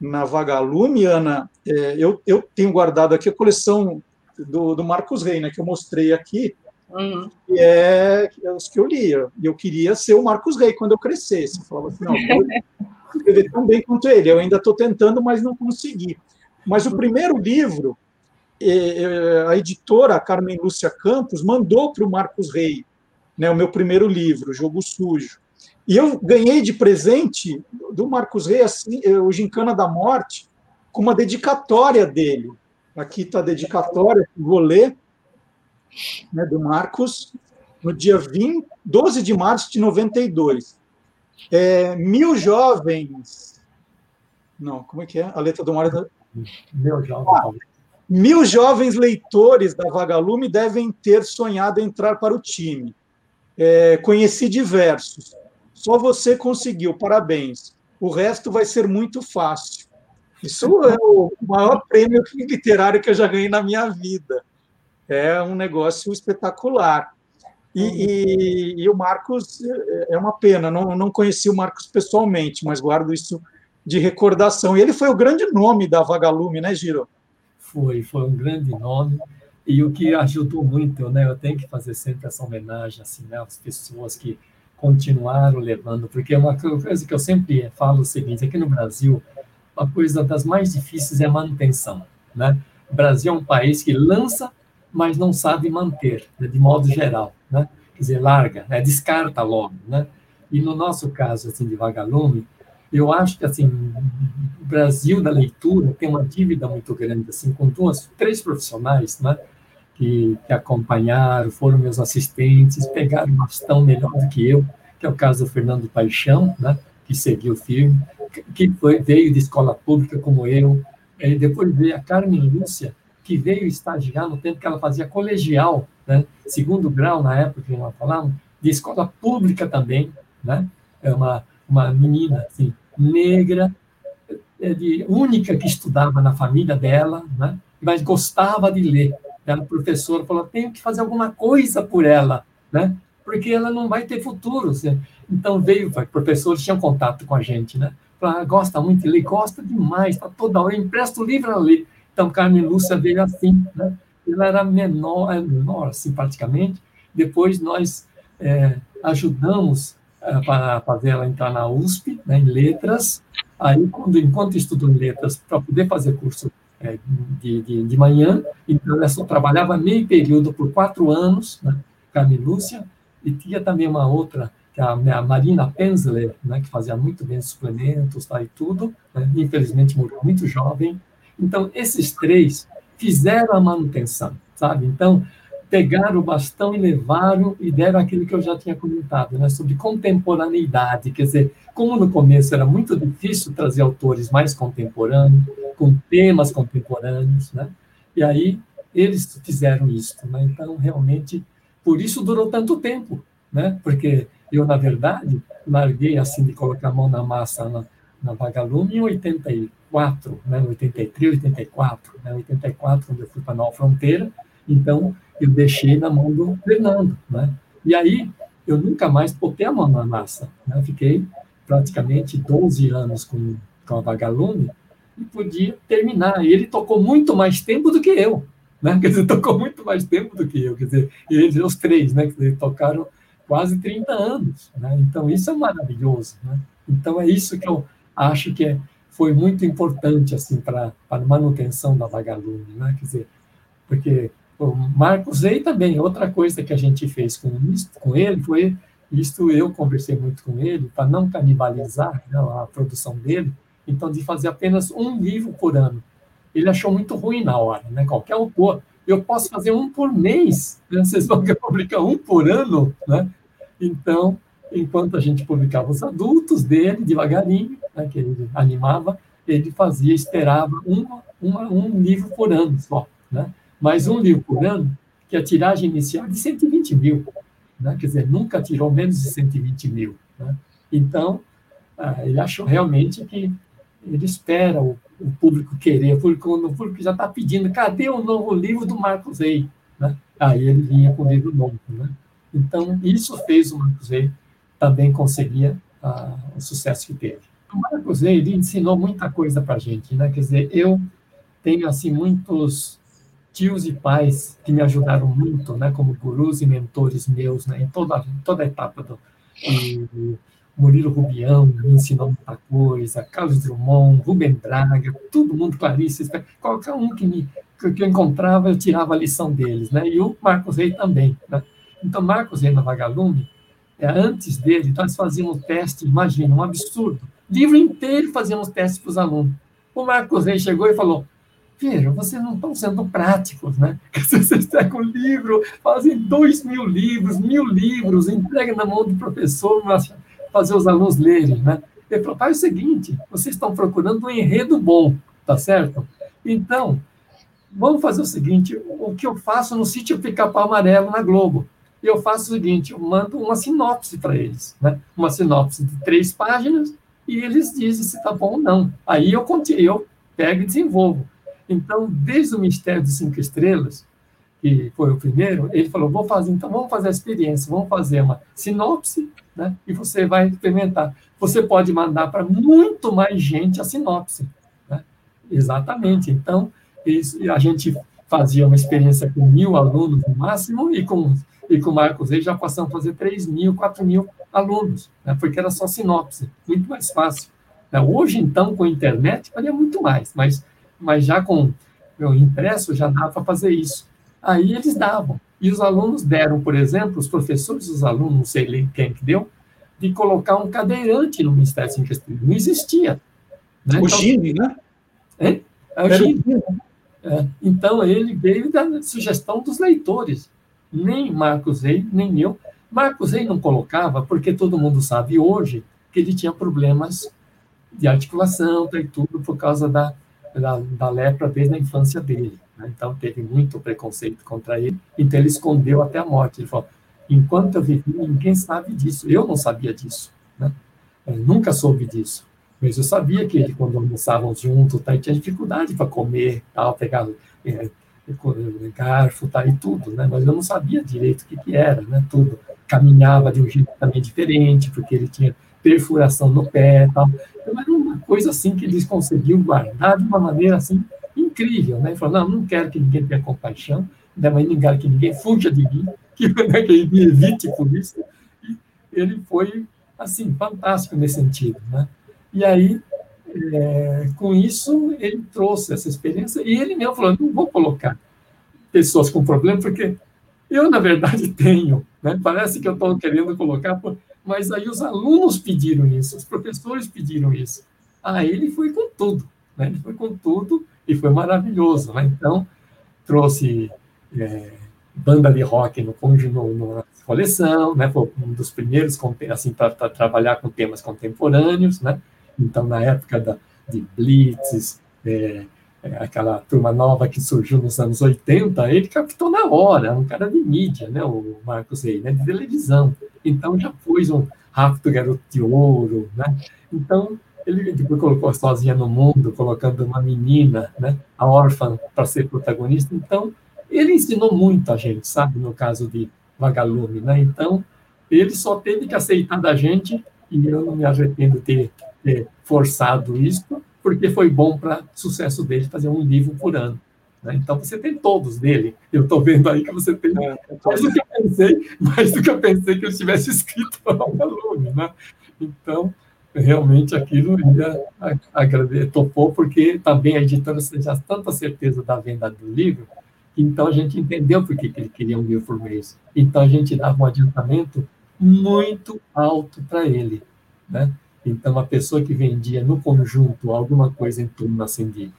na Vagalume, Ana, é, eu, eu tenho guardado aqui a coleção do, do Marcos Rey, né, que eu mostrei aqui, uhum. que é, é, os que eu lia. E eu queria ser o Marcos Rey quando eu crescesse. Eu falava assim, não, eu escrever tão bem quanto ele. Eu ainda estou tentando, mas não consegui. Mas o primeiro livro, é, é, a editora Carmen Lúcia Campos mandou para o Marcos Rey, né, o meu primeiro livro, Jogo Sujo. E eu ganhei de presente do Marcos Reis assim, eh, o Gincana da Morte com uma dedicatória dele. Aqui está a dedicatória, vou ler, né, do Marcos, no dia 20, 12 de março de 92. É, mil jovens. Não, como é que é? A letra do Mário. Mil jovens. Ah, mil jovens leitores da Vagalume devem ter sonhado entrar para o time. É, conheci diversos. Só você conseguiu, parabéns. O resto vai ser muito fácil. Isso é o maior prêmio literário que eu já ganhei na minha vida. É um negócio espetacular. E, e, e, o Marcos é, é uma pena, não, não conheci o Marcos pessoalmente, mas guardo isso de recordação. E ele foi o grande nome da Vagalume, né, Giro? Foi, foi um grande nome. E o que ajudou muito, né? Eu tenho que fazer sempre essa homenagem assim, né, às pessoas que continuaram levando, porque é uma coisa que eu sempre falo o seguinte, aqui no Brasil, uma coisa das mais difíceis é a manutenção, né? O Brasil é um país que lança, mas não sabe manter, né, de modo geral, né? Quer dizer, larga, né? descarta logo, né? E no nosso caso, assim, de Vagalume, eu acho que assim o Brasil da leitura tem uma dívida muito grande assim com duas, três profissionais, né? Que, que acompanharam, foram meus assistentes, pegaram bastão melhor do que eu, que é o caso do Fernando Paixão, né? Que seguiu firme, que foi, veio de escola pública como eu, e depois veio a Carmen Lúcia, que veio estagiar no tempo que ela fazia colegial, né? Segundo grau na época que nós falávamos, de escola pública também, né? É uma uma menina assim, negra, é, de, única que estudava na família dela, né? mas gostava de ler. Ela, professora, falou: tenho que fazer alguma coisa por ela, né? porque ela não vai ter futuro. Assim. Então veio, professores tinham contato com a gente, né? Falou, ah, gosta muito de ler, gosta demais, está toda hora, empresta o livro a ler. Então Carmen Lúcia veio assim, né? Ela era menor, é menor, simpaticamente. Depois nós é, ajudamos para fazer ela entrar na USP, né, em letras. Aí, quando, enquanto estudou em letras, para poder fazer curso é, de, de, de, manhã, então ela só trabalhava meio período por quatro anos, né, Carmen Lúcia, e tinha também uma outra, que é a, a Marina Penzler, né, que fazia muito bem suplementos tá, e tudo, né, infelizmente morreu muito jovem. Então, esses três fizeram a manutenção, sabe? Então, pegaram o bastão e levaram e deram aquilo que eu já tinha comentado, né, sobre contemporaneidade, quer dizer, como no começo era muito difícil trazer autores mais contemporâneos, com temas contemporâneos, né, e aí eles fizeram isso, né, então realmente, por isso durou tanto tempo, né, porque eu, na verdade, larguei assim de colocar a mão na massa na, na Vagalume em 84, né, 83, 84, né, 84, quando eu fui para Nova Fronteira, então eu deixei na mão do Fernando, né? E aí eu nunca mais botei a mão na massa, né? Fiquei praticamente 12 anos com, com a Vagalume e podia terminar. E ele tocou muito mais tempo do que eu, né? Quer dizer, tocou muito mais tempo do que eu, quer dizer, eles, os três, né? Quer dizer, tocaram quase 30 anos, né? Então isso é maravilhoso, né? Então é isso que eu acho que é, foi muito importante assim para a manutenção da Vagalume, né? Quer dizer, porque o Marcos Rey também, outra coisa que a gente fez com, com ele foi, isto eu conversei muito com ele, para não canibalizar né, a produção dele, então de fazer apenas um livro por ano. Ele achou muito ruim na hora, né? qualquer autor. Eu posso fazer um por mês, né? vocês vão publicar um por ano, né? Então, enquanto a gente publicava os adultos dele, devagarinho, né, que ele animava, ele fazia, esperava uma, uma, um livro por ano só, né? Mas um livro por ano, que a tiragem inicial é de 120 mil. Né? Quer dizer, nunca tirou menos de 120 mil. Né? Então, ah, ele achou realmente que ele espera o, o público querer, o público, o público já está pedindo, cadê o novo livro do Marcos Rey? Né? Aí ele vinha com o livro novo. Né? Então, isso fez o Marcos Rey também conseguir ah, o sucesso que teve. O Marcos Rey, ele ensinou muita coisa para a gente, né? Quer dizer, eu tenho, assim, muitos tios e pais que me ajudaram muito, né, como gurus e mentores meus, né, em toda, toda a etapa do e, Murilo Rubião me ensinou muita coisa, Carlos Drummond, Rubem Braga, todo mundo, Clarice, qualquer um que, me, que eu encontrava, eu tirava a lição deles, né, e o Marcos Rey também, né. Então, Marcos Rey na Vagalume, é, antes dele, nós fazíamos teste, imagina, um absurdo, livro inteiro fazíamos testes para os alunos. O Marcos Rey chegou e falou, Vejam, vocês não estão sendo práticos, né? Vocês pegam um livro, fazem dois mil livros, mil livros, entregam na mão do professor para fazer os alunos lerem, né? Ele falou, faz o seguinte, vocês estão procurando um enredo bom, tá certo? Então, vamos fazer o seguinte, o que eu faço no sítio Pica-Pau Amarelo na Globo, eu faço o seguinte, eu mando uma sinopse para eles, né? Uma sinopse de três páginas, e eles dizem se está bom ou não. Aí eu, eu pego e desenvolvo. Então, desde o Mistério de Cinco Estrelas, que foi o primeiro, ele falou: vou fazer, então vamos fazer a experiência, vamos fazer uma sinopse, né? E você vai experimentar. Você pode mandar para muito mais gente a sinopse, né? Exatamente. Então, isso, a gente fazia uma experiência com mil alunos no máximo e com e com o Marcos Reis já passamos a fazer 3 mil, 4 mil alunos, né? porque era só sinopse, muito mais fácil. Né? Hoje, então, com a internet, faria muito mais, mas mas já com meu impresso já dava para fazer isso. Aí eles davam. E os alunos deram, por exemplo, os professores dos alunos, não sei quem que deu, de colocar um cadeirante no Ministério Ciência Pesquisa. Não existia. Né? O então, Gini, né? É, é o Gini. É, então, ele veio da sugestão dos leitores. Nem Marcos Rey, nem eu. Marcos Rey não colocava, porque todo mundo sabe hoje que ele tinha problemas de articulação e tudo por causa da, da, da lepra desde a infância dele. Né? Então, teve muito preconceito contra ele. Então, ele escondeu até a morte. Ele falou: enquanto eu vivi, ninguém sabe disso. Eu não sabia disso. Né? Nunca soube disso. Mas eu sabia que ele, quando almoçávamos juntos, tá, tinha dificuldade para comer, tal, pegar é, garfo tá, e tudo, né? mas eu não sabia direito o que, que era, né? tudo. Caminhava de um jeito também diferente, porque ele tinha perfuração no pé tal. Então, era uma coisa assim que eles conseguiam guardar de uma maneira assim incrível. Né? Falou, não, não quero que ninguém tenha compaixão, ainda mais não quero que ninguém fuja de mim, que, né, que me evite por isso. E ele foi, assim, fantástico nesse sentido, né? E aí, é, com isso, ele trouxe essa experiência e ele mesmo falou: não vou colocar pessoas com problema, porque eu, na verdade, tenho. Né? Parece que eu estou querendo colocar, mas aí os alunos pediram isso, os professores pediram isso. Ah, ele foi com tudo, né? ele foi com tudo e foi maravilhoso. Né? Então, trouxe é, banda de rock no, no, no, coleção, né? foi um dos primeiros assim, para trabalhar com temas contemporâneos, né? Então, na época da, de Blitz, é, é, aquela turma nova que surgiu nos anos 80, ele captou na hora, um cara de mídia, né, o Marcos Rey, né, de televisão. Então, já pôs um Rápido Garoto de Ouro, né? Então, ele depois colocou Sozinha no Mundo, colocando uma menina, né, a órfã, para ser protagonista. Então, ele ensinou muito a gente, sabe, no caso de Vagalume, né? Então, ele só teve que aceitar da gente, e eu não me arrependo de ter ter forçado isso, porque foi bom para o sucesso dele fazer um livro por ano. Né? Então você tem todos dele. Eu estou vendo aí que você tem é, mais do que eu pensei, mais do que eu pensei que eu tivesse escrito para o aluno. Né? Então, realmente aquilo ia agradecer, topou, porque também a editora já tanta certeza da venda do livro, então a gente entendeu por que, que ele queria um livro por mês. Então a gente dava um adiantamento muito alto para ele. Né? Então, a pessoa que vendia no conjunto alguma coisa em torno assim de,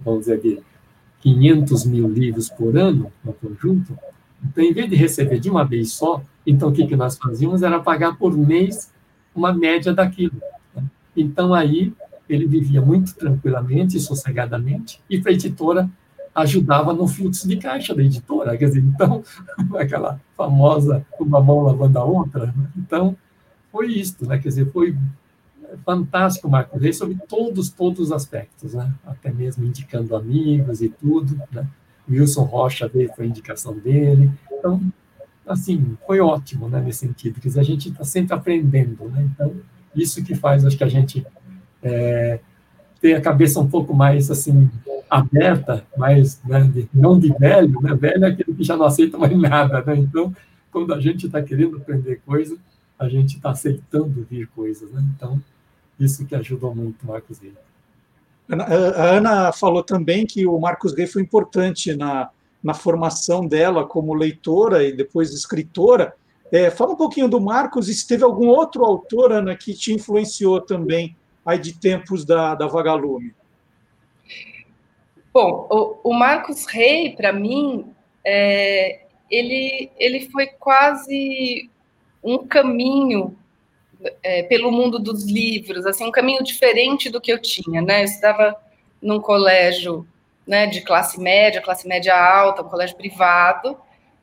vamos dizer, de 500 mil livros por ano no conjunto, então, em vez de receber de uma vez só, então o que, que nós fazíamos era pagar por mês uma média daquilo. Né? Então, aí ele vivia muito tranquilamente, sossegadamente, e para a editora ajudava no fluxo de caixa da editora. Quer dizer, então, aquela famosa uma mão lavando a outra. Né? Então, foi isso, né? Quer dizer, foi fantástico Marco Reis sobre todos, todos os aspectos, né? Até mesmo indicando amigos e tudo, né? Wilson Rocha veio, foi indicação dele. Então, assim, foi ótimo, né, nesse sentido, porque a gente está sempre aprendendo, né? Então, isso que faz, acho que a gente é, ter a cabeça um pouco mais, assim, aberta, mais, né, não de velho, né? Velho é aquele que já não aceita mais nada, né? Então, quando a gente está querendo aprender coisa, a gente está aceitando vir coisas, né? Então, isso que ajudou muito o Marcos Rey. A Ana falou também que o Marcos Rey foi importante na, na formação dela como leitora e depois escritora. É, fala um pouquinho do Marcos e se teve algum outro autor, Ana, que te influenciou também aí de tempos da, da Vagalume. Bom, o, o Marcos Rey, para mim, é, ele, ele foi quase um caminho é, pelo mundo dos livros, assim, um caminho diferente do que eu tinha, né? Eu estava num colégio né, de classe média, classe média alta, um colégio privado,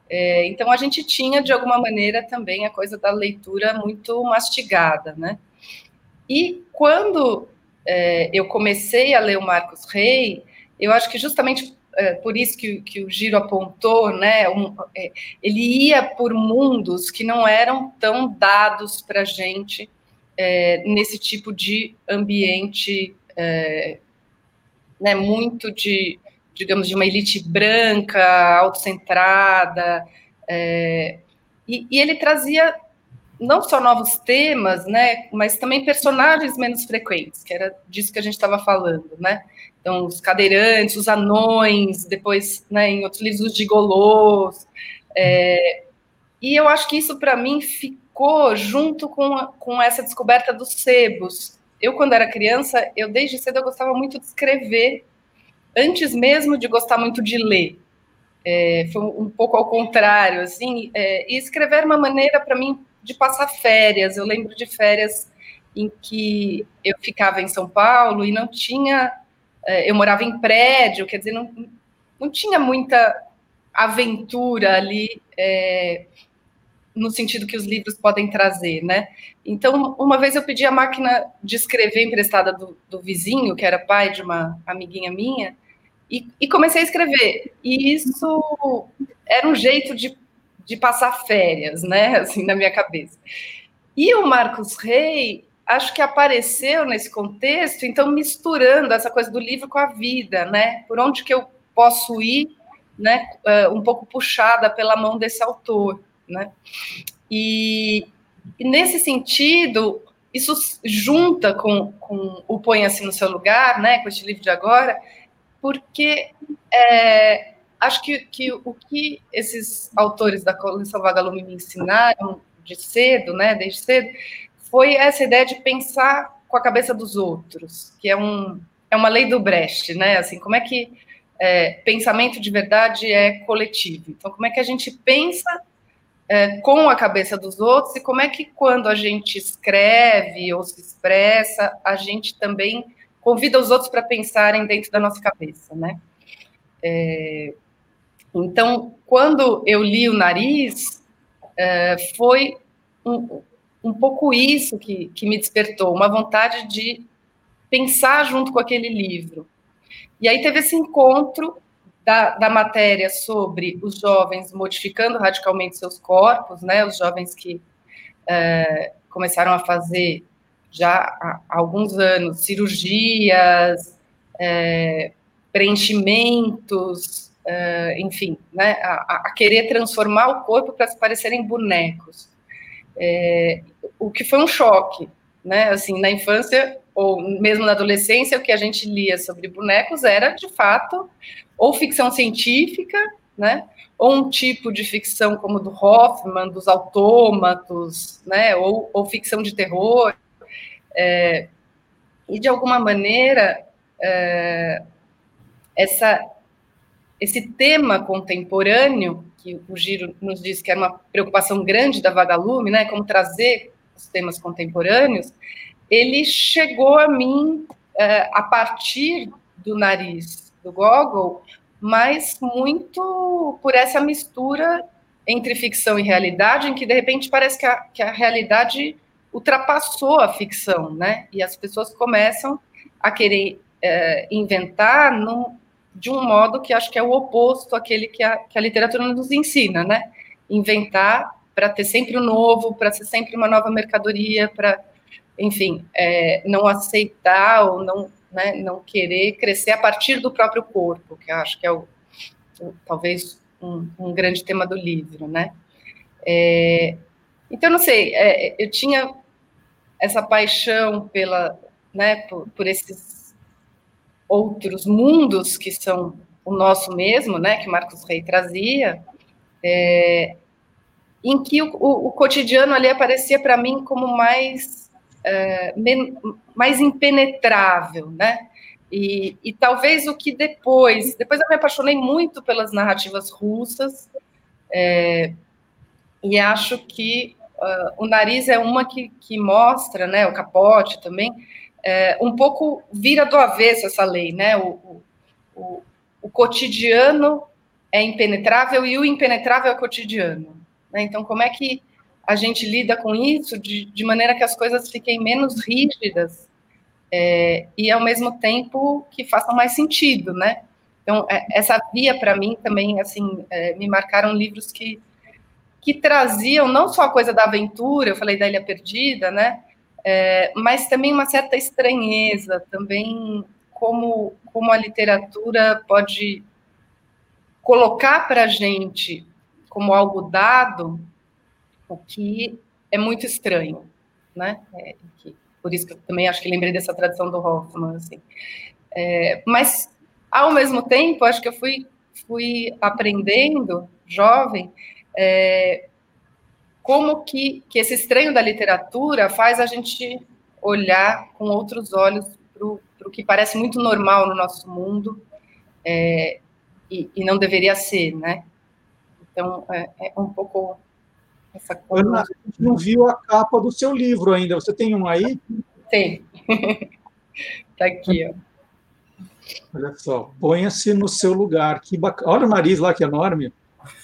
é, então a gente tinha, de alguma maneira, também a coisa da leitura muito mastigada, né? E quando é, eu comecei a ler o Marcos Rey, eu acho que justamente é, por isso que, que, o Giro apontou, né? Um, é, ele ia por mundos que não eram tão dados para a gente é, nesse tipo de ambiente, é, né? Muito de, digamos, de uma elite branca, autocentrada, é, e, e ele trazia não só novos temas, né, mas também personagens menos frequentes, que era disso que a gente estava falando, né? Então, os cadeirantes, os anões, depois, né, em outros livros, os gigolôs. É, e eu acho que isso, para mim, ficou junto com, com essa descoberta dos sebos. Eu, quando era criança, eu desde cedo eu gostava muito de escrever, antes mesmo de gostar muito de ler. É, foi um pouco ao contrário, assim, é, e escrever era uma maneira para mim de passar férias. Eu lembro de férias em que eu ficava em São Paulo e não tinha, é, eu morava em prédio, quer dizer, não, não tinha muita aventura ali, é, no sentido que os livros podem trazer, né? Então, uma vez eu pedi a máquina de escrever emprestada do, do vizinho, que era pai de uma amiguinha minha, e, e, comecei a escrever. E isso era um jeito de, de passar férias, né? Assim, na minha cabeça. E o Marcos Rey, acho que apareceu nesse contexto, então misturando essa coisa do livro com a vida, né? Por onde que eu posso ir, né? Uh, um pouco puxada pela mão desse autor, né? E, e nesse sentido, isso junta com, com o Ponha-se no seu lugar, né? Com este livro de agora, porque é, acho que, que o que esses autores da coleção Vagalume me ensinaram de cedo, né, desde cedo, foi essa ideia de pensar com a cabeça dos outros, que é, um, é uma lei do Brecht, né, assim, como é que é, pensamento de verdade é coletivo. Então, como é que a gente pensa é, com a cabeça dos outros e como é que quando a gente escreve ou se expressa, a gente também convida os outros para pensarem dentro da nossa cabeça, né? É, então, quando eu li o nariz, é, foi um, um pouco isso que, que me despertou, uma vontade de pensar junto com aquele livro. E aí teve esse encontro da, da matéria sobre os jovens modificando radicalmente seus corpos, né? Os jovens que é, começaram a fazer já há alguns anos cirurgias, é, preenchimentos, é, enfim, né, a, a, querer transformar o corpo para se parecerem bonecos. É, o que foi um choque, né? Assim, na infância ou mesmo na adolescência, o que a gente lia sobre bonecos era, de fato, ou ficção científica, né? Ou um tipo de ficção como do Hoffman, dos autômatos, né? Ou, ou ficção de terror. É, e, de alguma maneira, é, essa, esse tema contemporâneo, que o Giro nos disse que era uma preocupação grande da Vagalume, né, como trazer os temas contemporâneos, ele chegou a mim é, a partir do nariz do Gogol, mas muito por essa mistura entre ficção e realidade, em que de repente parece que a, que a realidade ultrapassou a ficção, né? E as pessoas começam a querer é, inventar num, de um modo que acho que é o oposto àquele que a, que a literatura nos ensina, né? Inventar para ter sempre o novo, para ser sempre uma nova mercadoria, para, enfim, é, não aceitar ou não, né, não querer crescer a partir do próprio corpo, que acho que é o, o talvez um, um, grande tema do livro, né? É, então, não sei, é, eu tinha essa paixão pela, né, por, por esses outros mundos que são o nosso mesmo, né, que Marcos Rey trazia, é, em que o, o, o, cotidiano ali aparecia para mim como mais é, men, mais impenetrável, né? E, e, talvez o que depois, depois eu me apaixonei muito pelas narrativas russas, é, e acho que Uh, o nariz é uma que, que mostra, né, o capote também, é, um pouco vira do avesso essa lei, né, o, o, o, cotidiano é impenetrável e o impenetrável é cotidiano. Né? Então, como é que a gente lida com isso de, de maneira que as coisas fiquem menos rígidas é, e, ao mesmo tempo, que façam mais sentido, né? Então, é, essa via, para mim, também, assim, é, me marcaram livros que que traziam não só a coisa da aventura, eu falei da Ilha Perdida, né? É, mas também uma certa estranheza, também como, como a literatura pode colocar para a gente como algo dado o que é muito estranho, né? É, que, por isso que eu também acho que lembrei dessa tradição do Hoffman, assim. É, mas, ao mesmo tempo, acho que eu fui, fui aprendendo, jovem, é, como que, que esse estranho da literatura faz a gente olhar com outros olhos para o que parece muito normal no nosso mundo é, e, e, não deveria ser, né? Então, é, é um pouco essa coisa. Ana, a gente não viu a capa do seu livro ainda. Você tem um aí? Tem. Está aqui, ó. Olha só, ponha-se no seu lugar. Que bacana. Olha o nariz lá, que enorme.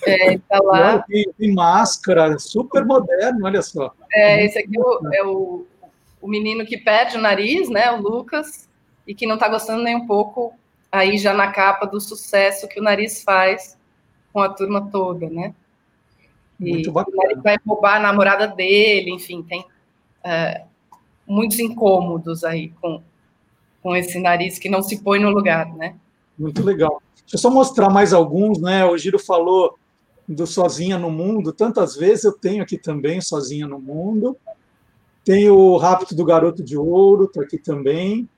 É, tá lá. Tem, tem, máscara, super moderno, olha só. É, esse aqui é o, é o, o, menino que perde o nariz, né? O Lucas, e que não está gostando nem um pouco aí já na capa do sucesso que o nariz faz com a turma toda, né? E Muito bacana. ele vai roubar a namorada dele, enfim, tem é, muitos incômodos aí com, com esse nariz que não se põe no lugar, né? Muito legal. Deixa eu só mostrar mais alguns, né? O Giro falou do Sozinha no Mundo, tantas vezes eu tenho aqui também Sozinha no Mundo. Tem o Rapto do Garoto de Ouro, está aqui também.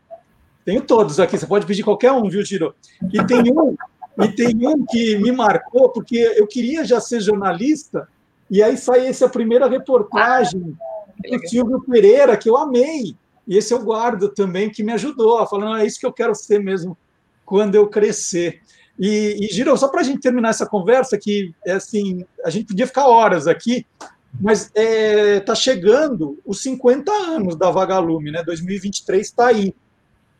Tenho todos aqui, você pode pedir qualquer um, viu, Giro? E tem um e tem um que me marcou, porque eu queria já ser jornalista, e aí sai essa primeira reportagem do Silvio Pereira, que eu amei. E esse eu guardo também, que me ajudou, falando, é isso que eu quero ser mesmo quando eu crescer. E, e só para a gente terminar essa conversa, que é assim, a gente podia ficar horas aqui, mas está é, tá chegando os 50 anos da Vagalume, né? 2023 está aí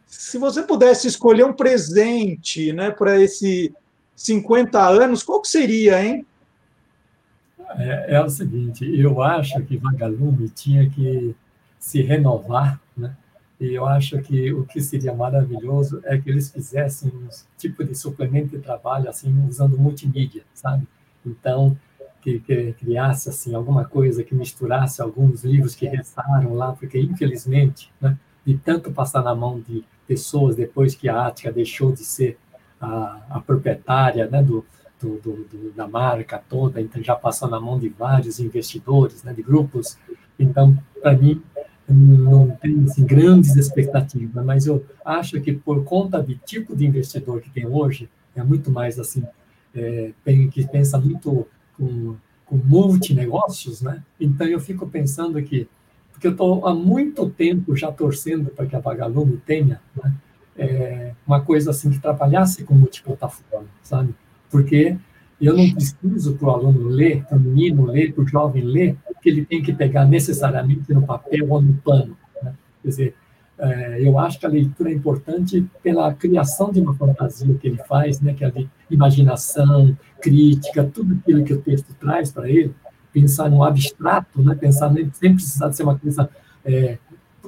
se você pudesse escolher um presente né, para esse 50 anos, qual que seria, hein? É, é, o seguinte, eu acho que Vagalume tinha que se renovar, né? E eu acho que o que seria maravilhoso é que eles fizessem um tipo de suplemento de trabalho assim usando multimídia, sabe? Então que, que criasse assim alguma coisa que misturasse alguns livros que restaram lá, porque infelizmente, né, de tanto passar na mão de pessoas depois que a Ática deixou de ser a, a proprietária né, do, do, do, da marca toda, então já passou na mão de vários investidores, né, de grupos. Então, para mim, não tem assim, grandes expectativas, mas eu acho que por conta do tipo de investidor que tem hoje, é muito mais assim, é, que pensa muito com, com multinegócios, né? Então eu fico pensando que porque eu estou há muito tempo já torcendo para que a Vagalume tenha né, é, uma coisa assim que trabalhasse com multiplataforma, sabe? Porque eu não preciso para o aluno ler, para o menino ler, para o jovem ler, que ele tem que pegar necessariamente no papel ou no plano. Né? Quer dizer, é, eu acho que a leitura é importante pela criação de uma fantasia que ele faz, né, que é de imaginação, crítica, tudo aquilo que o texto traz para ele, pensar no abstrato, né? pensar sem precisar de ser uma coisa é,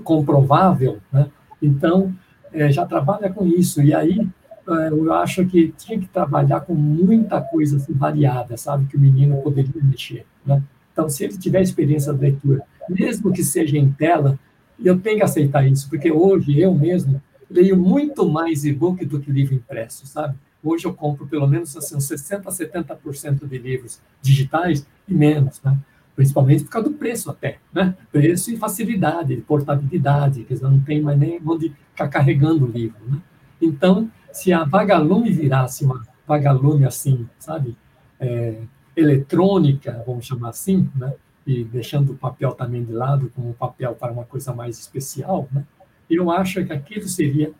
comprovável. Né? Então, é, já trabalha com isso. E aí, eu acho que tinha que trabalhar com muita coisa assim, variada, sabe? Que o menino poderia mexer. Né? Então, se ele tiver experiência de leitura, mesmo que seja em tela, eu tenho que aceitar isso, porque hoje eu mesmo leio muito mais e-book do que livro impresso, sabe? Hoje eu compro pelo menos assim, 60% a 70% de livros digitais e menos, né? principalmente por causa do preço até, né? Preço e facilidade, portabilidade, que não tem mais nem onde ficar carregando o livro, né? Então, se a Vagalume virasse uma Vagalume assim, sabe, é, eletrônica, vamos chamar assim, né? E deixando o papel também de lado como um papel para uma coisa mais especial, né? Eu acho que aquilo seria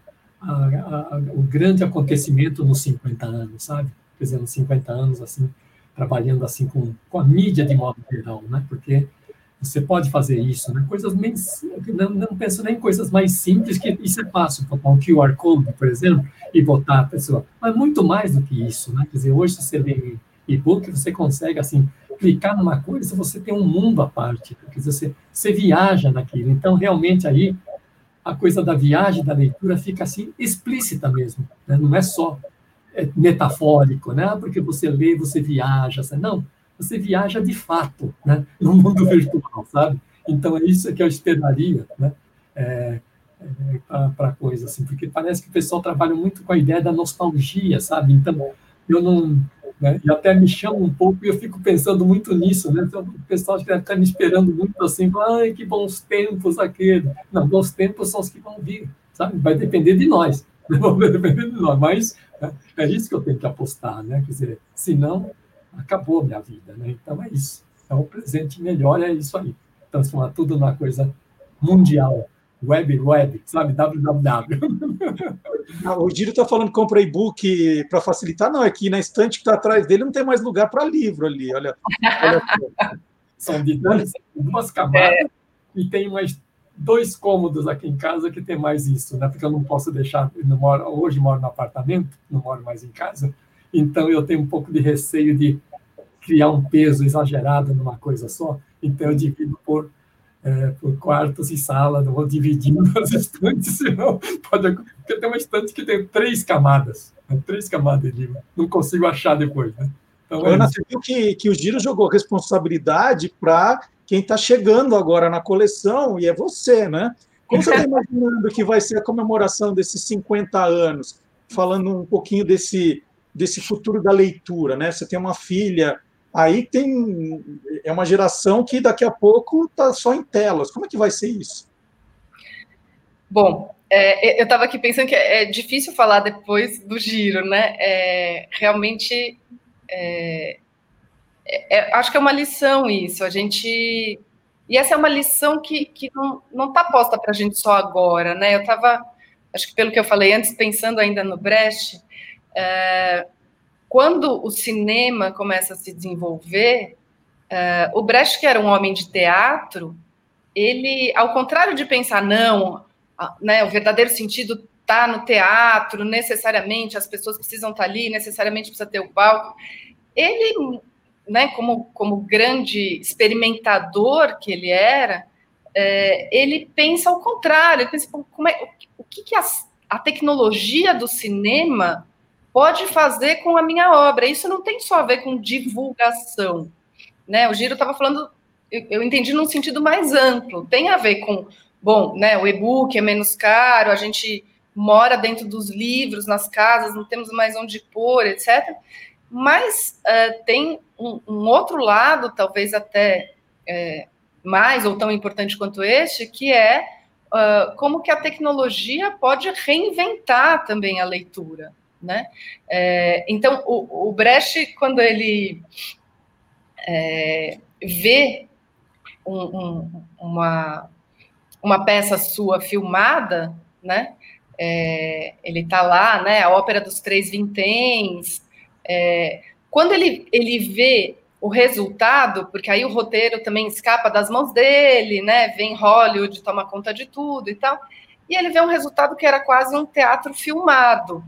a, a, o grande acontecimento nos 50 anos, sabe? Quer dizer, nos 50 anos, assim, trabalhando assim com, com a mídia de modo geral, né? Porque você pode fazer isso, né? Coisas bem, não, não penso nem em coisas mais simples que isso é fácil, botar um QR code, por exemplo, e botar a pessoa. Mas muito mais do que isso, né? Quer dizer, hoje você vê e-book, você consegue assim clicar numa coisa, você tem um mundo à parte, dizer, você, você viaja naquilo. Então, realmente aí a coisa da viagem, da leitura, fica assim explícita mesmo. Né? Não é só é, metafórico, né? Porque você lê, você viaja. Não, você viaja de fato né? no mundo virtual, sabe? Então, é isso que eu esperaria né? É, é, para coisa, assim, porque parece que o pessoal trabalha muito com a ideia da nostalgia, sabe? Então, eu não né? E até me chama um pouco e eu fico pensando muito nisso, né? Então, o pessoal deve estar me esperando muito assim, ai, que bons tempos aquele. Não, bons tempos são os que vão vir, sabe? Vai depender de nós, vai depender de nós, mas né? é isso que eu tenho que apostar, né? Quer dizer, senão, acabou a minha vida, né? Então, é isso. é o presente melhor, é isso aí. Transformar tudo numa coisa mundial. Web, web, sabe? www. Ah, o Giro está falando que compra e-book para facilitar. Não, é que na estante que está atrás dele não tem mais lugar para livro ali. Olha, olha. São de duas, duas camadas é. e tem mais dois cômodos aqui em casa que tem mais isso, né? Porque eu não posso deixar, não moro, hoje moro no apartamento, não moro mais em casa, então eu tenho um pouco de receio de criar um peso exagerado numa coisa só, então eu divido por é, por quartos e salas, não vou dividindo as estantes, senão pode porque tem uma estante que tem três camadas, né? três camadas de livro, não consigo achar depois, né? Então, Ana, é você viu que, que o Giro jogou responsabilidade para quem está chegando agora na coleção, e é você, né? Como você está imaginando que vai ser a comemoração desses 50 anos? Falando um pouquinho desse, desse futuro da leitura, né? Você tem uma filha aí tem é uma geração que daqui a pouco está só em telas. Como é que vai ser isso? Bom, é, eu estava aqui pensando que é difícil falar depois do giro, né? É, realmente, é, é, é acho que é uma lição isso. A gente e essa é uma lição que, que não está posta para a gente só agora, né? Eu estava, acho que pelo que eu falei antes, pensando ainda no Brecht, é, quando o cinema começa a se desenvolver, uh, o Brecht, que era um homem de teatro, ele, ao contrário de pensar, não, né, o verdadeiro sentido está no teatro, necessariamente, as pessoas precisam estar tá ali, necessariamente precisa ter o palco. Ele, né, como, como grande experimentador que ele era, é, ele pensa ao contrário, ele pensa, como é, o, que, que a tecnologia do cinema pode fazer com a minha obra. Isso não tem só a ver com divulgação. Né? O Giro estava falando, eu, entendi num sentido mais amplo. Tem a ver com, bom, né, o e-book é menos caro, a gente mora dentro dos livros, nas casas, não temos mais onde pôr, etc. Mas uh, tem um, um, outro lado, talvez até é, mais ou tão importante quanto este, que é uh, como que a tecnologia pode reinventar também a leitura. Né? É, então, o, o, Brecht, quando ele é, vê um, um, uma, uma peça sua filmada, né? É, ele está lá, né? A ópera dos três vinténs. É, quando ele, ele vê o resultado, porque aí o roteiro também escapa das mãos dele, né? Vem Hollywood, toma conta de tudo e tal. E ele vê um resultado que era quase um teatro filmado,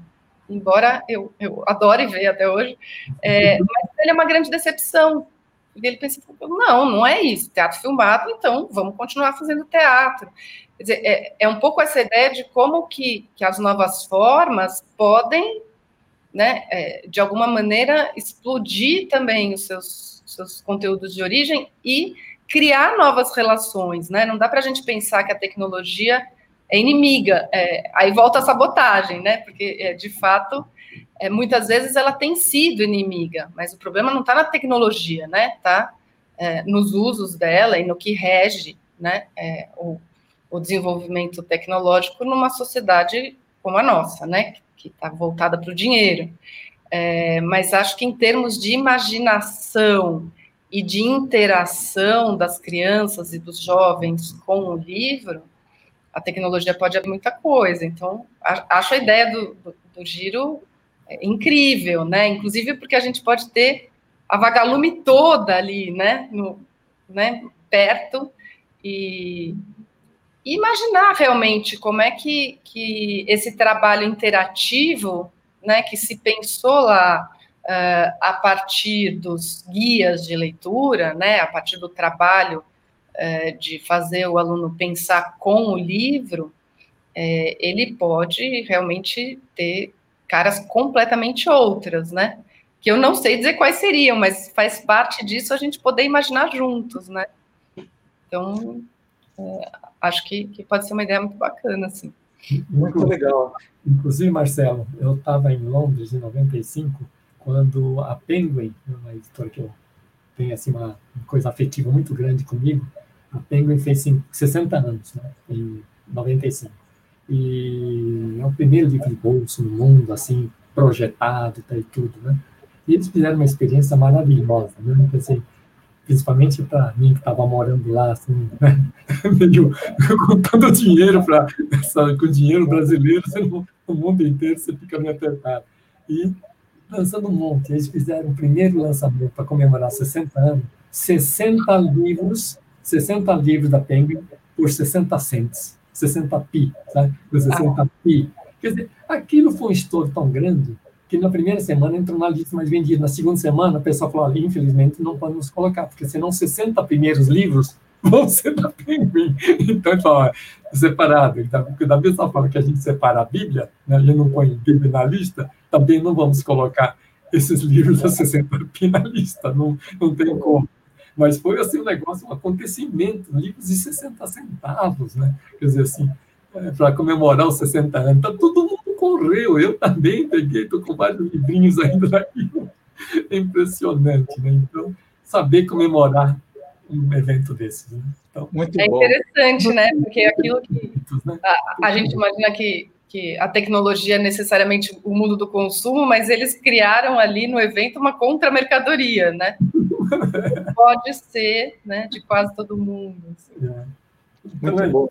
embora eu, eu adore ver até hoje, é, mas ele é uma grande decepção. E ele pensa, não, não é isso, teatro filmado, então vamos continuar fazendo teatro. Quer dizer, é, é um pouco essa ideia de como que, que as novas formas podem, né, é, de alguma maneira, explodir também os seus, seus conteúdos de origem e criar novas relações, né? Não dá para a gente pensar que a tecnologia é inimiga. É, aí volta a sabotagem, né? Porque, é, de fato, é, muitas vezes ela tem sido inimiga, mas o problema não está na tecnologia, né? Está é, nos usos dela e no que rege né, é, o, o, desenvolvimento tecnológico numa sociedade como a nossa, né? Que está voltada para o dinheiro. É, mas acho que em termos de imaginação e de interação das crianças e dos jovens com o livro, a tecnologia pode abrir muita coisa. Então, acho a ideia do, do, do giro é, incrível, né? Inclusive porque a gente pode ter a vagalume toda ali, né? No, né? Perto e, imaginar realmente como é que, que esse trabalho interativo, né? Que se pensou lá uh, a partir dos guias de leitura, né? A partir do trabalho é, de fazer o aluno pensar com o livro, é, ele pode realmente ter caras completamente outras, né? Que eu não sei dizer quais seriam, mas faz parte disso a gente poder imaginar juntos, né? Então, é, acho que, que pode ser uma ideia muito bacana, assim. Muito legal. Inclusive, Marcelo, eu estava em Londres em 95, quando a Penguin, uma editora que eu tenho assim, uma coisa afetiva muito grande comigo, a Penguin fez 60 anos, né, em 95. E é o primeiro livro de bolso no mundo, assim, projetado tá, e tudo, né? E eles fizeram uma experiência maravilhosa, né? Pensei, principalmente para mim que estava morando lá, assim, né? meio contando dinheiro para com dinheiro brasileiro, você no mundo inteiro você fica meio apertado. E lançando um monte, eles fizeram o primeiro lançamento para comemorar 60 anos, 60 livros, 60 livros da Penguin por 60 cents, 60 pi, sabe? Por 60 ah. pi. Quer dizer, aquilo foi um estouro tão grande que na primeira semana entrou na lista mais vendida. Na segunda semana, o pessoal falou: olha, infelizmente não podemos colocar, porque senão 60 primeiros livros vão ser da Penguin. Então, ele falou: separado. Então, da mesma forma que a gente separa a Bíblia, né, a gente não põe Bíblia na lista, também não vamos colocar esses livros da 60 pi na lista, não, não tem como. Mas foi assim um negócio, um acontecimento, livros de 60 centavos, né? Quer dizer assim, é, para comemorar os 60 anos. Então, todo mundo correu, eu também peguei, estou com vários livrinhos ainda daqui. É impressionante, né? Então, saber comemorar um evento desses. Né? Então, Muito é bom. interessante, né? Porque aquilo que né? a, a gente imagina que, que a tecnologia é necessariamente o mundo do consumo, mas eles criaram ali no evento uma contra-mercadoria, né? Pode ser, né, de quase todo mundo. Assim. É. Muito então, bom.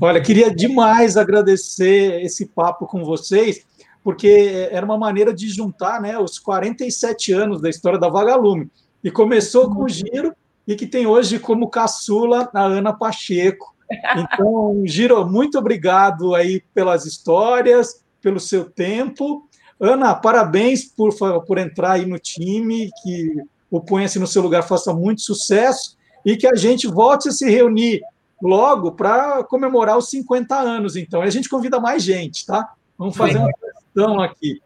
Olha, queria demais agradecer esse papo com vocês, porque era uma maneira de juntar né, os 47 anos da história da Vagalume. E começou com o Giro, e que tem hoje como caçula a Ana Pacheco. Então, Giro, muito obrigado aí pelas histórias, pelo seu tempo. Ana, parabéns por, por entrar aí no time, que o Ponha-se no seu lugar faça muito sucesso e que a gente volte a se reunir logo para comemorar os 50 anos, então. E a gente convida mais gente, tá? Vamos fazer uma questão aqui.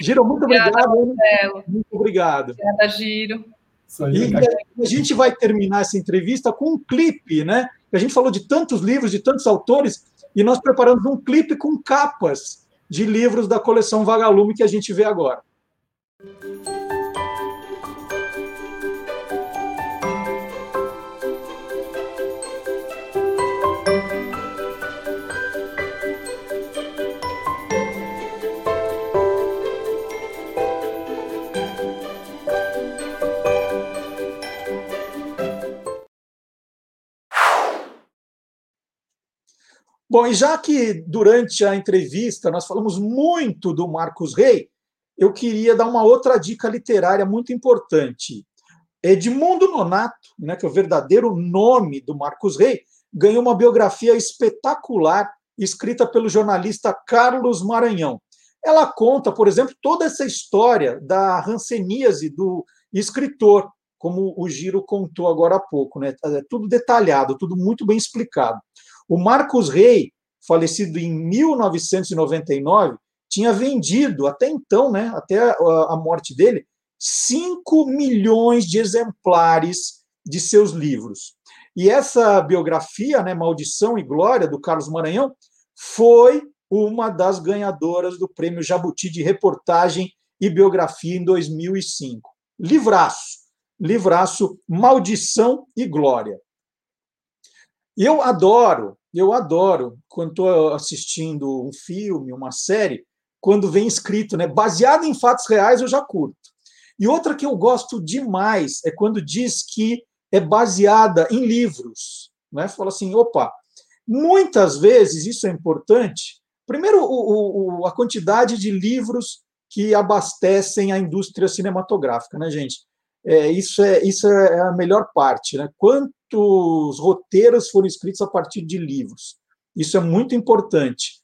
Giro, muito obrigado. Muito obrigado. Obrigada, Giro. E a gente vai terminar essa entrevista com um clipe, né? A gente falou de tantos livros, de tantos autores, e nós preparamos um clipe com capas de livros da coleção Vagalume que a gente vê agora. Bom, e já que durante a entrevista nós falamos muito do Marcos Rey, eu queria dar uma outra dica literária muito importante. Edmundo Nonato, né, que é o verdadeiro nome do Marcos Rey, ganhou uma biografia espetacular escrita pelo jornalista Carlos Maranhão. Ela conta, por exemplo, toda essa história da ranceníase do escritor, como o Giro contou agora há pouco, né? É tudo detalhado, tudo muito bem explicado. O Marcos Rey, falecido em 1999, tinha vendido até então, né, até a morte dele, 5 milhões de exemplares de seus livros. E essa biografia, né, Maldição e Glória, do Carlos Maranhão, foi uma das ganhadoras do Prêmio Jabuti de Reportagem e Biografia em 2005. Livraço, livraço Maldição e Glória. Eu adoro, eu adoro, quando estou assistindo um filme, uma série, quando vem escrito, né, baseado em fatos reais, eu já curto. E outra que eu gosto demais é quando diz que é baseada em livros. Né? Fala assim, opa, muitas vezes isso é importante. Primeiro, o, o, a quantidade de livros que abastecem a indústria cinematográfica, né, gente? É, isso, é, isso é a melhor parte, né? Quanto quantos roteiros foram escritos a partir de livros. Isso é muito importante.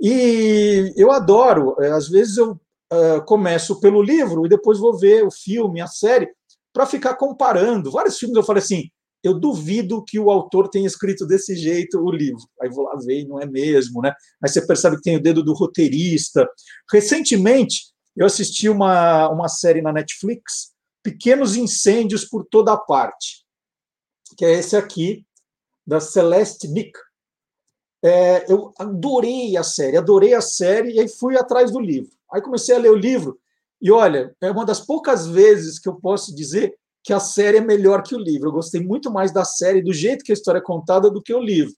E eu adoro, é, às vezes eu uh, começo pelo livro e depois vou ver o filme, a série, para ficar comparando. Vários filmes eu falei assim, eu duvido que o autor tenha escrito desse jeito o livro. Aí vou lá ver e não é mesmo, né? Aí você percebe que tem o dedo do roteirista. Recentemente, eu assisti uma, uma série na Netflix, Pequenos Incêndios por Toda Parte que é esse aqui, da Celeste Nick. É, eu adorei a série, adorei a série, e aí fui atrás do livro. Aí comecei a ler o livro, e olha, é uma das poucas vezes que eu posso dizer que a série é melhor que o livro. Eu gostei muito mais da série, do jeito que a história é contada, do que o livro.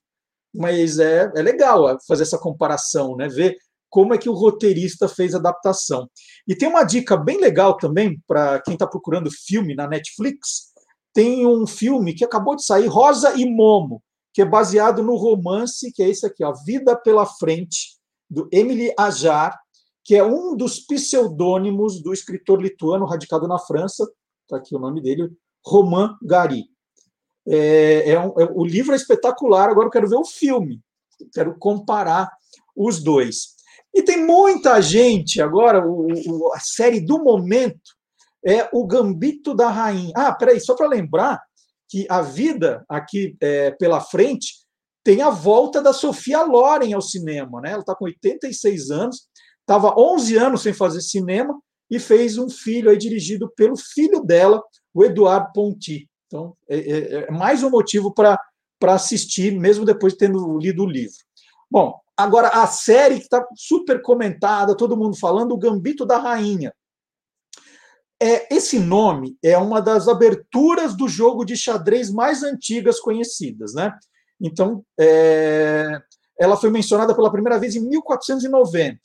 Mas é, é legal fazer essa comparação, né? ver como é que o roteirista fez a adaptação. E tem uma dica bem legal também para quem está procurando filme na Netflix, tem um filme que acabou de sair, Rosa e Momo, que é baseado no romance, que é esse aqui, ó, Vida pela Frente, do Emily Ajar, que é um dos pseudônimos do escritor lituano radicado na França, está aqui o nome dele, Romain Gary. É, é um, é, o livro é espetacular, agora eu quero ver o filme, quero comparar os dois. E tem muita gente, agora, o, o, a série do momento é o Gambito da Rainha. Ah, peraí, só para lembrar que a vida aqui é, pela frente tem a volta da Sofia Loren ao cinema, né? Ela está com 86 anos, estava 11 anos sem fazer cinema e fez um filho aí dirigido pelo filho dela, o Eduardo Ponti. Então, é, é, é mais um motivo para assistir, mesmo depois de tendo lido o livro. Bom, agora a série que está super comentada, todo mundo falando, o Gambito da Rainha. É, esse nome é uma das aberturas do jogo de xadrez mais antigas conhecidas, né? Então, é, ela foi mencionada pela primeira vez em 1490.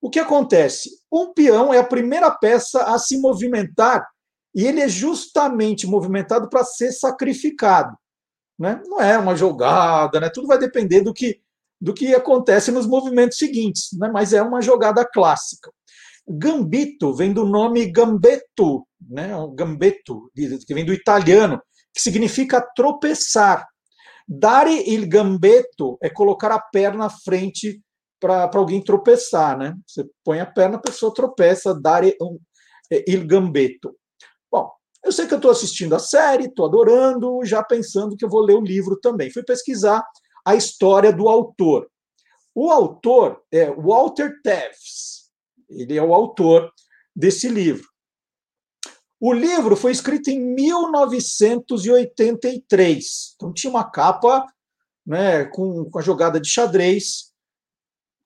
O que acontece? Um peão é a primeira peça a se movimentar e ele é justamente movimentado para ser sacrificado. Né? Não é uma jogada, né? tudo vai depender do que, do que acontece nos movimentos seguintes, né? mas é uma jogada clássica. Gambito vem do nome gambetto, né? gambetto, que vem do italiano, que significa tropeçar. Dare il gambetto é colocar a perna à frente para alguém tropeçar, né? Você põe a perna, a pessoa tropeça, dare um, é, il gambetto. Bom, eu sei que eu estou assistindo a série, estou adorando, já pensando que eu vou ler o livro também. Fui pesquisar a história do autor. O autor é Walter Tevis. Ele é o autor desse livro. O livro foi escrito em 1983. Então tinha uma capa né, com, com a jogada de xadrez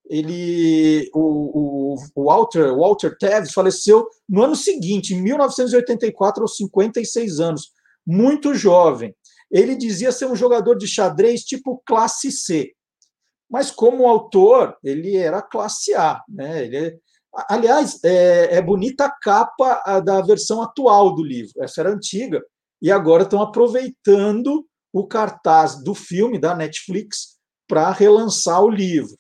ele, o, o, Walter, Walter Tevis faleceu no ano seguinte, em 1984, aos 56 anos, muito jovem. Ele dizia ser um jogador de xadrez tipo classe C, mas como autor, ele era classe A. Né? Ele, aliás, é, é bonita a capa da versão atual do livro, essa era antiga, e agora estão aproveitando o cartaz do filme da Netflix para relançar o livro.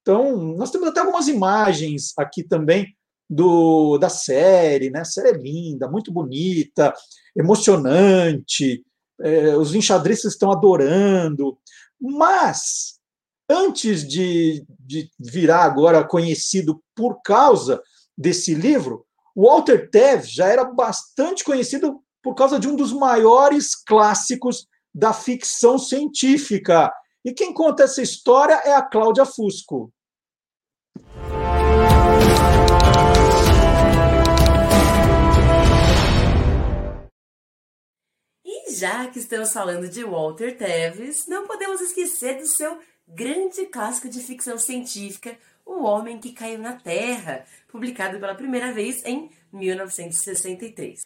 Então, nós temos até algumas imagens aqui também do, da série, né? A série é linda, muito bonita, emocionante, é, os enxadristas estão adorando, mas antes de, de virar agora conhecido por causa desse livro, Walter Tev já era bastante conhecido por causa de um dos maiores clássicos da ficção científica, e quem conta essa história é a Cláudia Fusco. E já que estamos falando de Walter Tevis, não podemos esquecer do seu grande clássico de ficção científica, O Homem que Caiu na Terra, publicado pela primeira vez em 1963.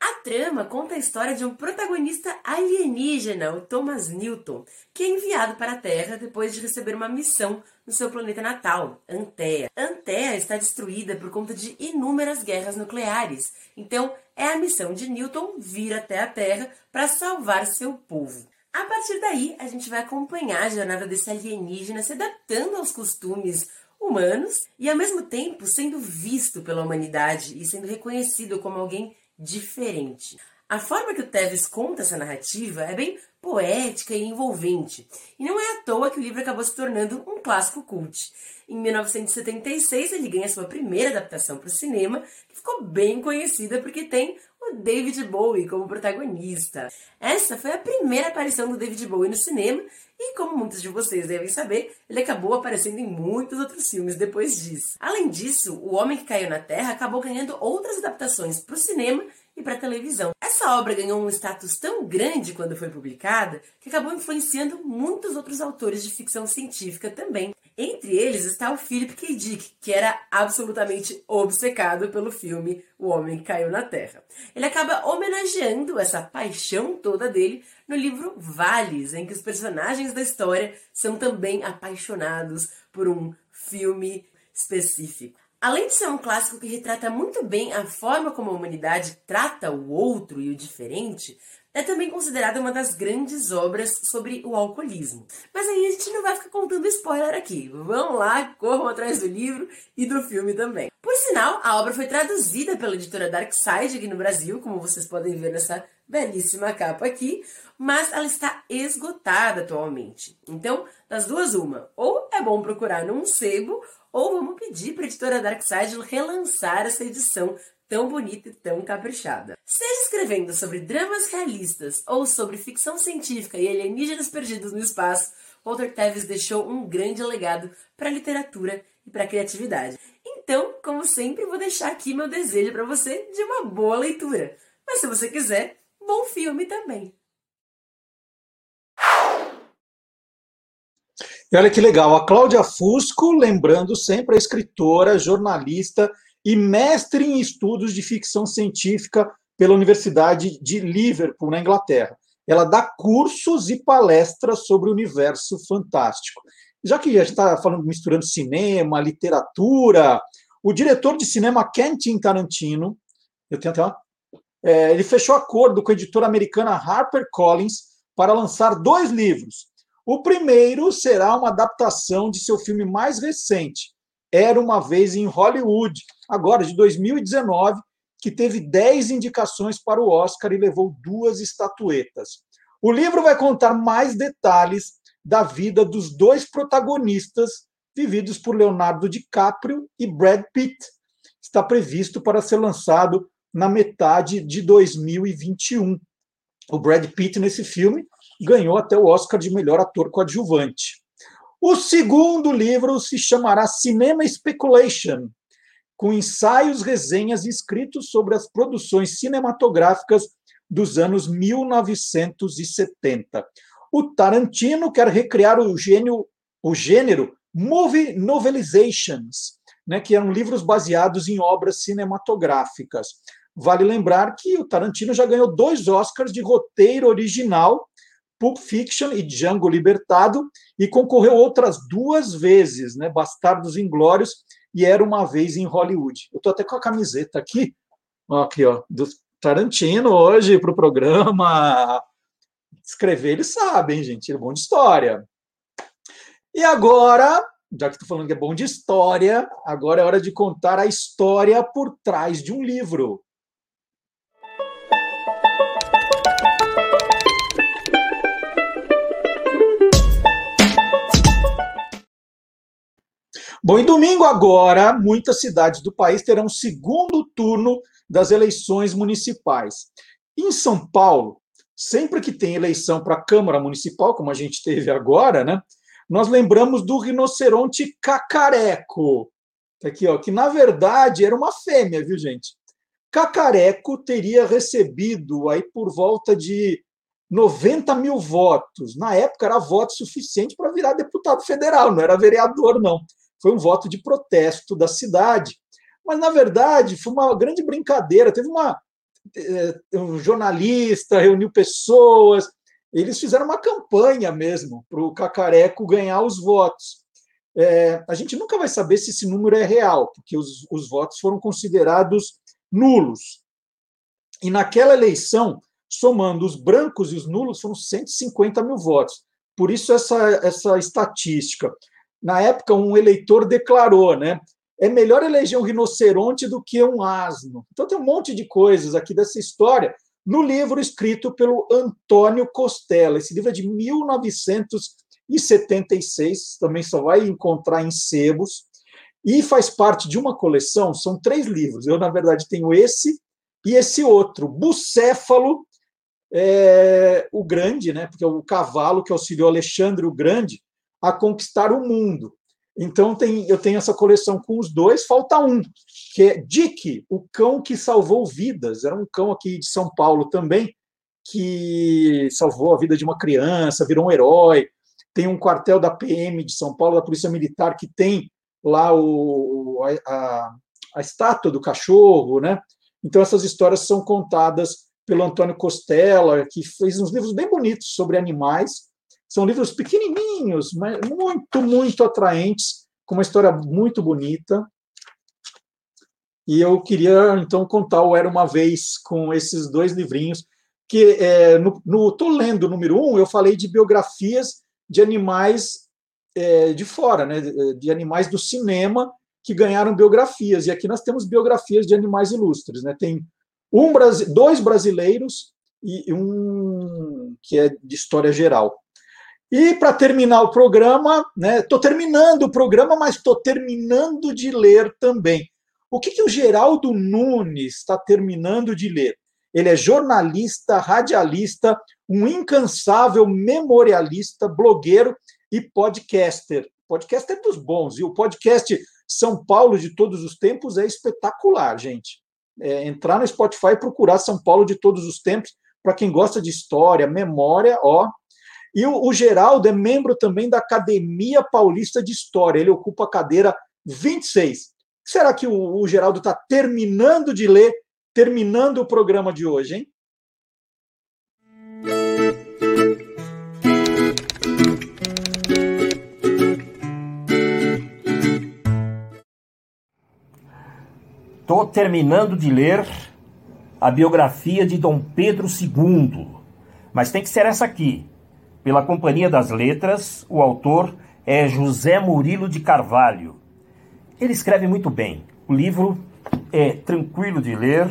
A trama conta a história de um protagonista alienígena, o Thomas Newton, que é enviado para a Terra depois de receber uma missão no seu planeta natal, Antea. Antea está destruída por conta de inúmeras guerras nucleares, então é a missão de Newton vir até a Terra para salvar seu povo. A partir daí, a gente vai acompanhar a jornada desse alienígena se adaptando aos costumes humanos e ao mesmo tempo sendo visto pela humanidade e sendo reconhecido como alguém diferente. A forma que o Teves conta essa narrativa é bem poética e envolvente, e não é à toa que o livro acabou se tornando um clássico cult. Em 1976, ele ganha sua primeira adaptação para o cinema, que ficou bem conhecida porque tem o David Bowie como protagonista. Essa foi a primeira aparição do David Bowie no cinema, e como muitos de vocês devem saber, ele acabou aparecendo em muitos outros filmes depois disso. Além disso, O Homem que Caiu na Terra acabou ganhando outras adaptações para o cinema e para televisão. Essa obra ganhou um status tão grande quando foi publicada que acabou influenciando muitos outros autores de ficção científica também. Entre eles está o Philip K. Dick, que era absolutamente obcecado pelo filme O Homem que Caiu na Terra. Ele acaba homenageando essa paixão toda dele no livro Vales, em que os personagens da história são também apaixonados por um filme específico. Além de ser um clássico que retrata muito bem a forma como a humanidade trata o outro e o diferente, é também considerada uma das grandes obras sobre o alcoolismo. Mas aí a gente não vai ficar contando spoiler aqui. Vão lá, corram atrás do livro e do filme também. Por sinal, a obra foi traduzida pela editora Darkside aqui no Brasil, como vocês podem ver nessa belíssima capa aqui, mas ela está esgotada atualmente. Então, das duas, uma. Ou é bom procurar num sebo, ou vamos pedir para a editora Darkside relançar essa edição tão bonita e tão caprichada. Seja escrevendo sobre dramas realistas ou sobre ficção científica e alienígenas perdidos no espaço, Walter Tevis deixou um grande legado para a literatura e para a criatividade. Então, como sempre, vou deixar aqui meu desejo para você de uma boa leitura. Mas se você quiser, bom filme também. E olha que legal, a Cláudia Fusco, lembrando sempre a escritora, jornalista e mestre em estudos de ficção científica pela Universidade de Liverpool, na Inglaterra. Ela dá cursos e palestras sobre o universo fantástico. Já que a gente está falando, misturando cinema, literatura, o diretor de cinema Quentin Tarantino, eu tenho até uma, é, ele fechou acordo com a editora americana HarperCollins para lançar dois livros. O primeiro será uma adaptação de seu filme mais recente, Era uma Vez em Hollywood, agora de 2019, que teve 10 indicações para o Oscar e levou duas estatuetas. O livro vai contar mais detalhes da vida dos dois protagonistas, vividos por Leonardo DiCaprio e Brad Pitt. Está previsto para ser lançado na metade de 2021. O Brad Pitt, nesse filme, ganhou até o Oscar de melhor ator coadjuvante. O segundo livro se chamará Cinema Speculation com ensaios, resenhas e escritos sobre as produções cinematográficas dos anos 1970. O Tarantino quer recriar o, gênio, o gênero movie novelizations, né, que eram livros baseados em obras cinematográficas. Vale lembrar que o Tarantino já ganhou dois Oscars de roteiro original, Pulp Fiction e Django Libertado, e concorreu outras duas vezes, né, Bastardos Inglórios e Era Uma Vez em Hollywood. Eu estou até com a camiseta aqui, ó, aqui, ó, do Tarantino hoje para o programa. Escrever ele sabe, hein, gente? É bom de história. E agora, já que estou falando que é bom de história, agora é hora de contar a história por trás de um livro. Bom, em domingo agora, muitas cidades do país terão segundo turno das eleições municipais. Em São Paulo, sempre que tem eleição para a Câmara Municipal, como a gente teve agora, né, nós lembramos do rinoceronte cacareco, tá aqui, ó, que na verdade era uma fêmea, viu, gente? Cacareco teria recebido aí por volta de 90 mil votos. Na época era voto suficiente para virar deputado federal, não era vereador, não foi um voto de protesto da cidade. Mas, na verdade, foi uma grande brincadeira. Teve uma. Eh, um jornalista reuniu pessoas, eles fizeram uma campanha mesmo para o Cacareco ganhar os votos. É, a gente nunca vai saber se esse número é real, porque os, os votos foram considerados nulos. E naquela eleição, somando os brancos e os nulos, foram 150 mil votos. Por isso, essa, essa estatística na época, um eleitor declarou, né? É melhor eleger um rinoceronte do que um asno. Então, tem um monte de coisas aqui dessa história no livro escrito pelo Antônio Costela. Esse livro é de 1976, também só vai encontrar em sebos, e faz parte de uma coleção. São três livros. Eu, na verdade, tenho esse e esse outro, Bucéfalo, é, o Grande, né? Porque é o cavalo que auxiliou Alexandre o Grande a conquistar o mundo. Então tem, eu tenho essa coleção com os dois, falta um, que é Dick, o cão que salvou vidas. Era um cão aqui de São Paulo também, que salvou a vida de uma criança, virou um herói. Tem um quartel da PM de São Paulo, da Polícia Militar, que tem lá o, a, a estátua do cachorro, né? Então essas histórias são contadas pelo Antônio Costela, que fez uns livros bem bonitos sobre animais são livros pequenininhos, mas muito, muito atraentes, com uma história muito bonita. E eu queria, então, contar o Era Uma Vez com esses dois livrinhos, que é, no, no Tô Lendo número um, eu falei de biografias de animais é, de fora, né, de animais do cinema que ganharam biografias. E aqui nós temos biografias de animais ilustres. Né? Tem um, dois brasileiros e um que é de história geral. E para terminar o programa, estou né, terminando o programa, mas estou terminando de ler também. O que, que o Geraldo Nunes está terminando de ler? Ele é jornalista, radialista, um incansável memorialista, blogueiro e podcaster. Podcaster dos bons. E o podcast São Paulo de todos os tempos é espetacular, gente. É, entrar no Spotify e procurar São Paulo de todos os tempos, para quem gosta de história, memória, ó. E o, o Geraldo é membro também da Academia Paulista de História. Ele ocupa a cadeira 26. Será que o, o Geraldo está terminando de ler, terminando o programa de hoje, hein? Estou terminando de ler a biografia de Dom Pedro II, mas tem que ser essa aqui. Pela Companhia das Letras, o autor é José Murilo de Carvalho. Ele escreve muito bem. O livro é tranquilo de ler,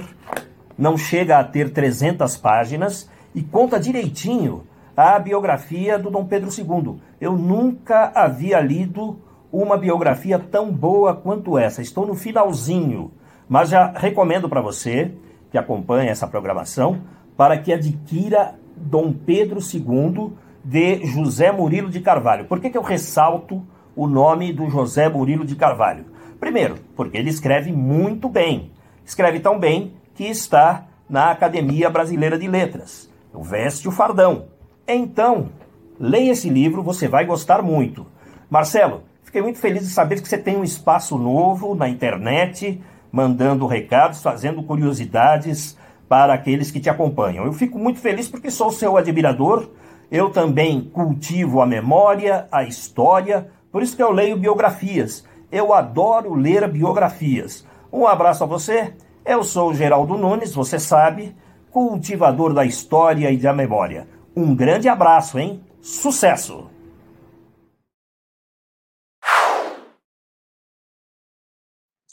não chega a ter 300 páginas e conta direitinho a biografia do Dom Pedro II. Eu nunca havia lido uma biografia tão boa quanto essa. Estou no finalzinho. Mas já recomendo para você que acompanha essa programação para que adquira Dom Pedro II de José Murilo de Carvalho. Por que, que eu ressalto o nome do José Murilo de Carvalho? Primeiro, porque ele escreve muito bem. Escreve tão bem que está na Academia Brasileira de Letras. O Veste o Fardão. Então, leia esse livro, você vai gostar muito. Marcelo, fiquei muito feliz de saber que você tem um espaço novo na internet mandando recados, fazendo curiosidades para aqueles que te acompanham. Eu fico muito feliz porque sou seu admirador. Eu também cultivo a memória, a história, por isso que eu leio biografias. Eu adoro ler biografias. Um abraço a você. Eu sou Geraldo Nunes, você sabe, cultivador da história e da memória. Um grande abraço, hein? Sucesso!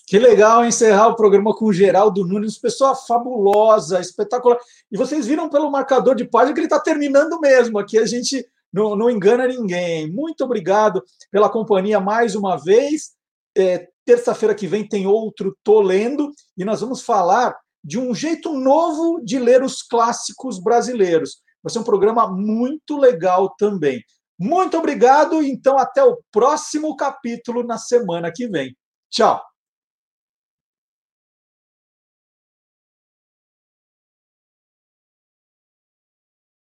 Que legal encerrar o programa com o Geraldo Nunes, pessoa fabulosa, espetacular. E vocês viram pelo marcador de página que ele está terminando mesmo. Aqui a gente não, não, engana ninguém. Muito obrigado pela companhia mais uma vez. É, Terça-feira que vem tem outro Tô Lendo e nós vamos falar de um jeito novo de ler os clássicos brasileiros. Vai ser um programa muito legal também. Muito obrigado. Então, até o próximo capítulo na semana que vem. Tchau.